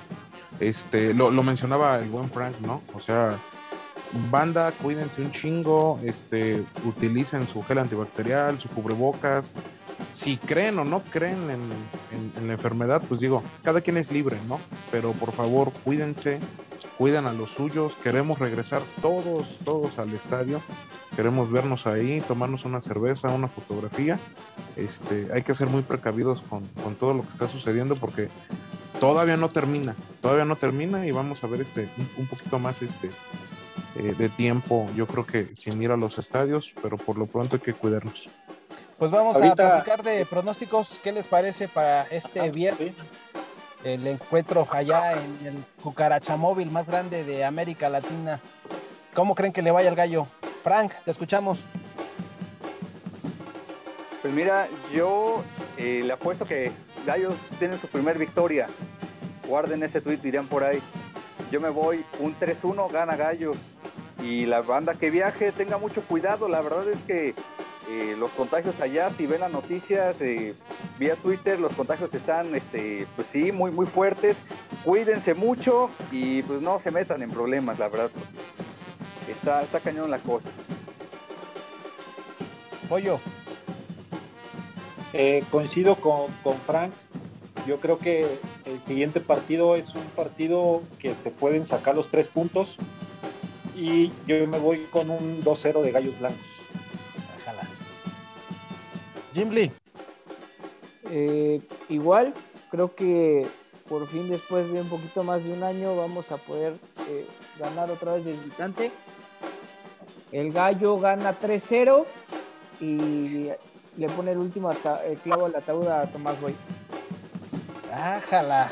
este, lo, lo mencionaba el buen Frank, ¿no? O sea, banda, cuídense un chingo, este, utilicen su gel antibacterial, su cubrebocas. Si creen o no creen en, en- la enfermedad, pues digo, cada quien es libre, ¿no? Pero por favor, cuídense, cuiden a los suyos. Queremos regresar todos, todos al estadio. Queremos vernos ahí, tomarnos una cerveza, una fotografía. Este, hay que ser muy precavidos con, con todo lo que está sucediendo porque todavía no termina, todavía no termina y vamos a ver este un, un poquito más este eh, de tiempo, yo creo que sin ir a los estadios, pero por lo pronto hay que cuidarnos. Pues vamos Ahorita- a platicar de pronósticos, ¿qué les parece para este viernes? El encuentro allá en el cucarachamóvil más grande de América Latina. ¿Cómo creen que le vaya al gallo? Frank, te escuchamos. Pues mira, yo eh, le apuesto que Gallos tienen su primer victoria. Guarden ese tweet, dirían por ahí. Yo me voy un 3-1, gana Gallos. Y la banda que viaje tenga mucho cuidado. La verdad es que eh, los contagios allá, si ven las noticias eh, vía Twitter, los contagios están, este, pues sí, muy, muy fuertes. Cuídense mucho y pues no se metan en problemas, la verdad. Está, está cañón la cosa. Pollo, Eh, coincido con, con Frank. Yo creo que el siguiente partido es un partido que se pueden sacar los tres puntos. Y yo me voy con un 2-0 de Gallos Blancos. Ojalá. Jim Lee, Eh, igual, creo que por fin después de un poquito más de un año vamos a poder eh, ganar otra vez de visitante. El gallo gana 3-0 y le pone el último clavo al ataúd a Tomás Boy. Ájala.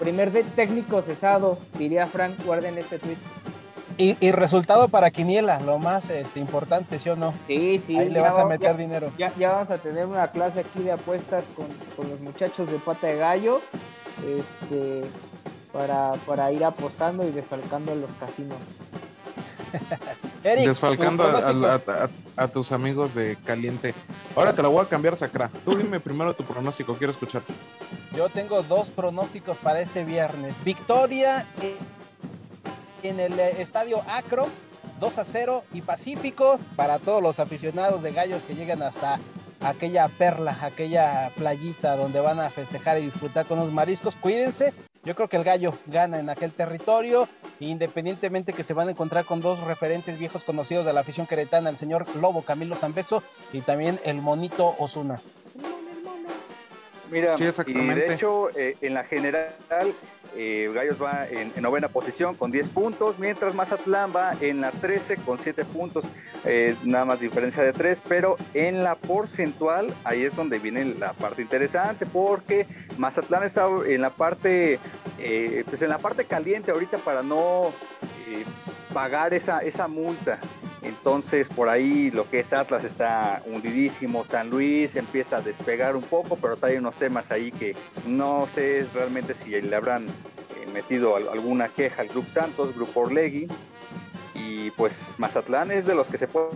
Primer técnico cesado, diría Frank, guarden este tweet. Y, resultado para Quiniela, lo más este, importante, ¿sí o no? Sí, sí. Ahí le vas a meter dinero. Ya, ya, vamos a tener una clase aquí de apuestas con, con los muchachos de Pata de Gallo. Este, para, para ir apostando y desfalcando los casinos. Desfalcando a, tus amigos de Caliente. Ahora te la voy a cambiar, Sacra. Tú dime primero tu pronóstico, quiero escuchar. Yo tengo dos pronósticos para este viernes. Victoria en el estadio Acro, 2 a 0 y Pacífico para todos los aficionados de gallos que llegan hasta aquella perla, aquella playita donde van a festejar y disfrutar con los mariscos. Cuídense, yo creo que el gallo gana en aquel territorio, independientemente que se van a encontrar con dos referentes viejos conocidos de la afición queretana, el señor Lobo Camilo Zambeso y también el monito Osuna. Mira, y de hecho, eh, en la general, eh, Gallos va en, novena posición con 10 puntos, mientras Mazatlán va en la 13 con 7 puntos, eh, nada más diferencia de 3, pero en la porcentual, ahí es donde viene la parte interesante, porque Mazatlán está en la parte, pues en la parte caliente ahorita para no pagar esa, esa multa. Entonces por ahí lo que es Atlas está hundidísimo, San Luis empieza a despegar un poco, pero hay unos temas ahí que no sé realmente si le habrán eh, metido alguna queja al Grupo Santos, Grupo Orlegui, y pues Mazatlán es de los que se puede,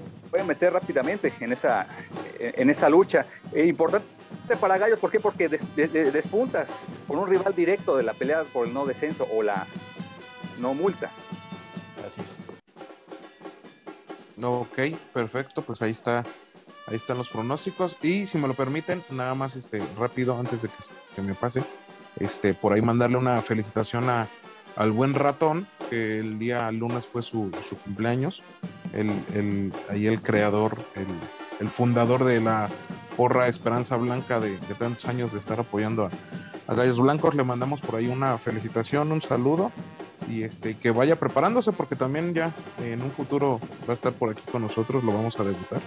meter rápidamente en esa, en esa lucha. Eh, importante para Gallos, ¿por qué? Porque despuntas con un rival directo de la pelea por el no descenso o la no multa. Así es. Ok, perfecto, pues ahí está, ahí están los pronósticos. Y si me lo permiten, nada más este rápido antes de que se me pase, este, por ahí mandarle una felicitación a, al buen ratón, que el día lunes fue su, cumpleaños. El, ahí el creador, el, fundador de la porra Esperanza Blanca de, tantos años de estar apoyando a, a Gallos Blancos, le mandamos por ahí una felicitación, un saludo y este que vaya preparándose porque también ya en un futuro va a estar por aquí con nosotros, lo vamos a debutar.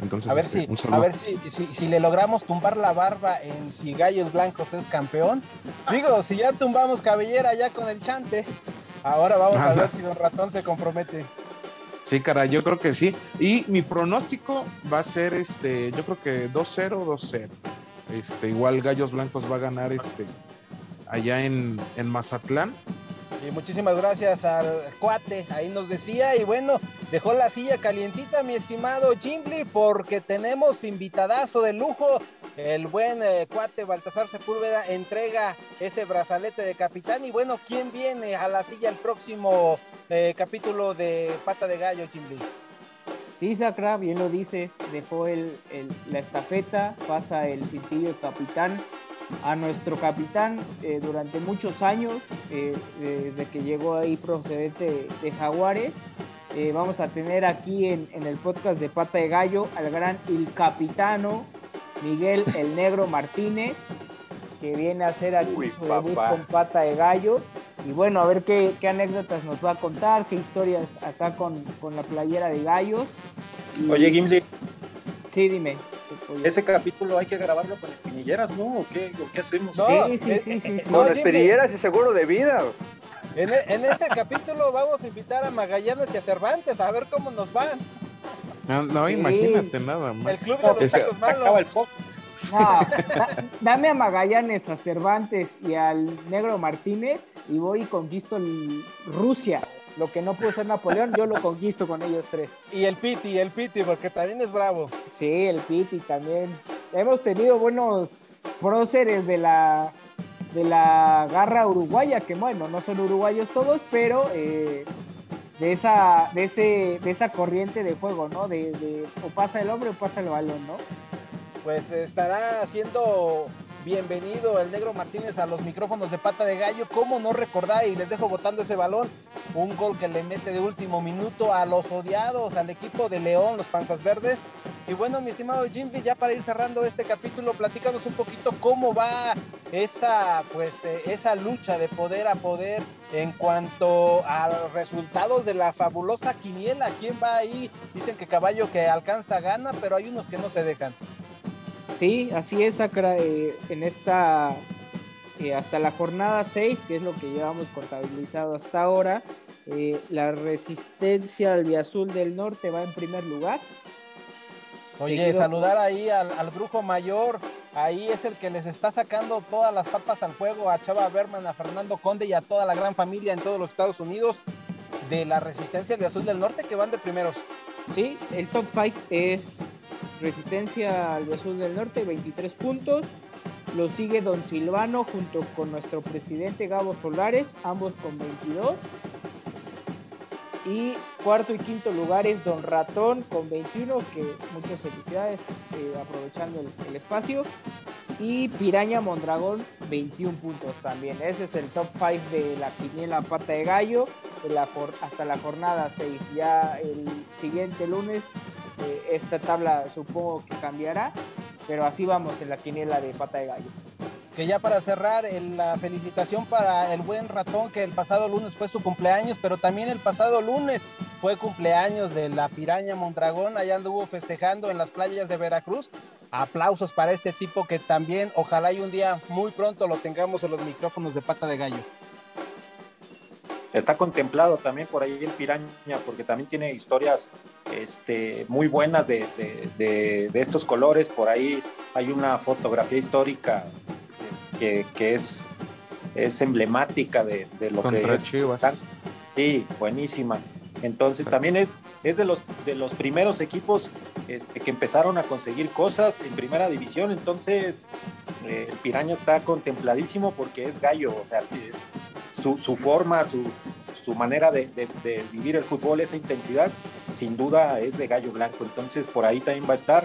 Entonces, a ver, este, si, a ver si, si, le logramos tumbar la barba en si Gallos Blancos es campeón. Digo, si ya tumbamos cabellera ya con el Chantes, ahora vamos a ver si Don Ratón se compromete. Sí, cara, yo creo que sí. Y mi pronóstico va a ser este, yo creo que 2-0, 2-0. Este, igual Gallos Blancos va a ganar este allá en, en Mazatlán y muchísimas gracias al cuate, ahí nos decía, y bueno, dejó la silla calientita, mi estimado Jimly, porque tenemos invitadazo de lujo. El buen eh, cuate Baltasar Sepúlveda entrega ese brazalete de capitán. Y bueno, ¿quién viene a la silla el próximo eh, capítulo de Pata de Gallo, Jimly? Sí, Sacra, bien lo dices, dejó la estafeta, pasa el cintillo capitán a nuestro capitán eh, durante muchos años, eh, desde que llegó ahí procedente de, Jaguares. Vamos a tener aquí en, el podcast de Pata de Gallo al gran el capitano Miguel el Negro Martínez, que viene a hacer aquí su debut con Pata de Gallo. Y bueno, a ver qué, anécdotas nos va a contar, qué historias acá con, la playera de gallos. Oye, Gimli. Sí, dime. Ese capítulo hay que grabarlo con espinilleras, ¿no? ¿O qué, qué hacemos? sí, sí, sí, sí, Con espinilleras y seguro de vida. En, en, ese capítulo vamos a invitar a Magallanes y a Cervantes a ver cómo nos van. No, imagínate nada más. El club de los tacos malos. No, dame a Magallanes, a Cervantes y al Negro Martínez y voy y conquisto Rusia. Lo que no pudo ser Napoleón, yo lo conquisto con ellos tres. Y el Piti, el Piti, porque también es bravo. Sí, el Piti también. Hemos tenido buenos próceres de la, de la garra uruguaya, que bueno, no son uruguayos todos, pero eh, de, esa, de, ese, de esa corriente de juego, ¿no? De, de o pasa el hombre o pasa el balón, ¿no? Pues estará haciendo bienvenido el Negro Martínez a los micrófonos de pata de gallo. ¿Cómo no recordar? Y les dejo botando ese balón. Un gol que le mete de último minuto a los odiados, al equipo de León, los Panzas Verdes. Y bueno, mi estimado Jimmy, ya para ir cerrando este capítulo, platícanos un poquito cómo va esa pues eh, esa lucha de poder a poder en cuanto a los resultados de la fabulosa quiniela. ¿Quién va ahí? Dicen que caballo que alcanza gana, pero hay unos que no se dejan. Sí, así es, Acra, eh, en esta eh, hasta la jornada 6, que es lo que llevamos contabilizado hasta ahora, eh, la resistencia al Azul del Norte va en primer lugar. Oye, Seguido saludar ahí al, al brujo mayor, ahí es el que les está sacando todas las papas al fuego a Chava Berman, a Fernando Conde y a toda la gran familia en todos los Estados Unidos de la resistencia al Azul del Norte que van de primeros. Sí, el top 5 es Resistencia al Azul del Norte, 23 puntos. Lo sigue Don Silvano junto con nuestro presidente Gabo Solares, ambos con 22. Y cuarto y quinto lugar es Don Ratón con 21, que muchas felicidades eh, aprovechando el, espacio. Y Piraña Mondragón 21 puntos también. Ese es el top 5 de la quiniela pata de gallo de la hasta la jornada 6. Ya el siguiente lunes eh, esta tabla supongo que cambiará, pero así vamos en la quiniela de pata de gallo. que ya para cerrar, la felicitación para el buen ratón, que el pasado lunes fue su cumpleaños, pero también el pasado lunes fue cumpleaños de la piraña Mondragón, allá anduvo festejando en las playas de Veracruz. Aplausos para este tipo que también, ojalá y un día muy pronto lo tengamos en los micrófonos de pata de gallo. Está contemplado también por ahí el Piraña, porque también tiene historias este, muy buenas de, de- de- de estos colores. Por ahí hay una fotografía histórica que, que es, es emblemática de, lo que es. Chivas. Sí, buenísima. Entonces también es, es de, los, de los primeros equipos este, que empezaron a conseguir cosas en primera división. Entonces eh, el Piraña está contempladísimo porque es gallo, o sea, su, su forma, su, su manera de, de- de vivir el fútbol, esa intensidad, sin duda es de gallo blanco. Entonces por ahí también va a estar.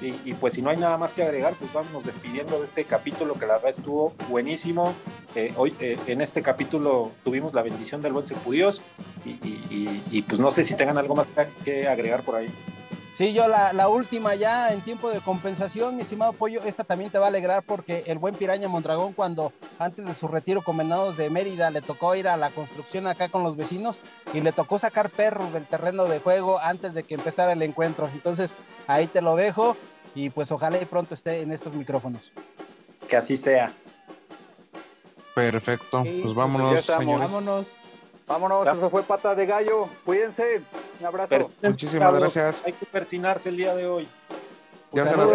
Y, pues si no hay nada más que agregar, pues vamos despidiendo de este capítulo que la verdad estuvo buenísimo. Eh, hoy eh, en este capítulo tuvimos la bendición del buen Dios y, pues no sé si tengan algo más que agregar por ahí. Sí, yo la, la última ya en tiempo de compensación, mi estimado Pollo, esta también te va a alegrar porque el buen Piraña Mondragón cuando antes de su retiro con Venados de Mérida le tocó ir a la construcción acá con los vecinos y le tocó sacar perros del terreno de juego antes de que empezara el encuentro. Entonces ahí te lo dejo y pues ojalá y pronto esté en estos micrófonos. Que así sea. Perfecto. Sí, Pues ya vámonos, señores. Vámonos. Vámonos, eso fue pata de gallo. Cuídense. Un abrazo. Persínense, Muchísimas gracias. Hay que persinarse el día de hoy. Ya se las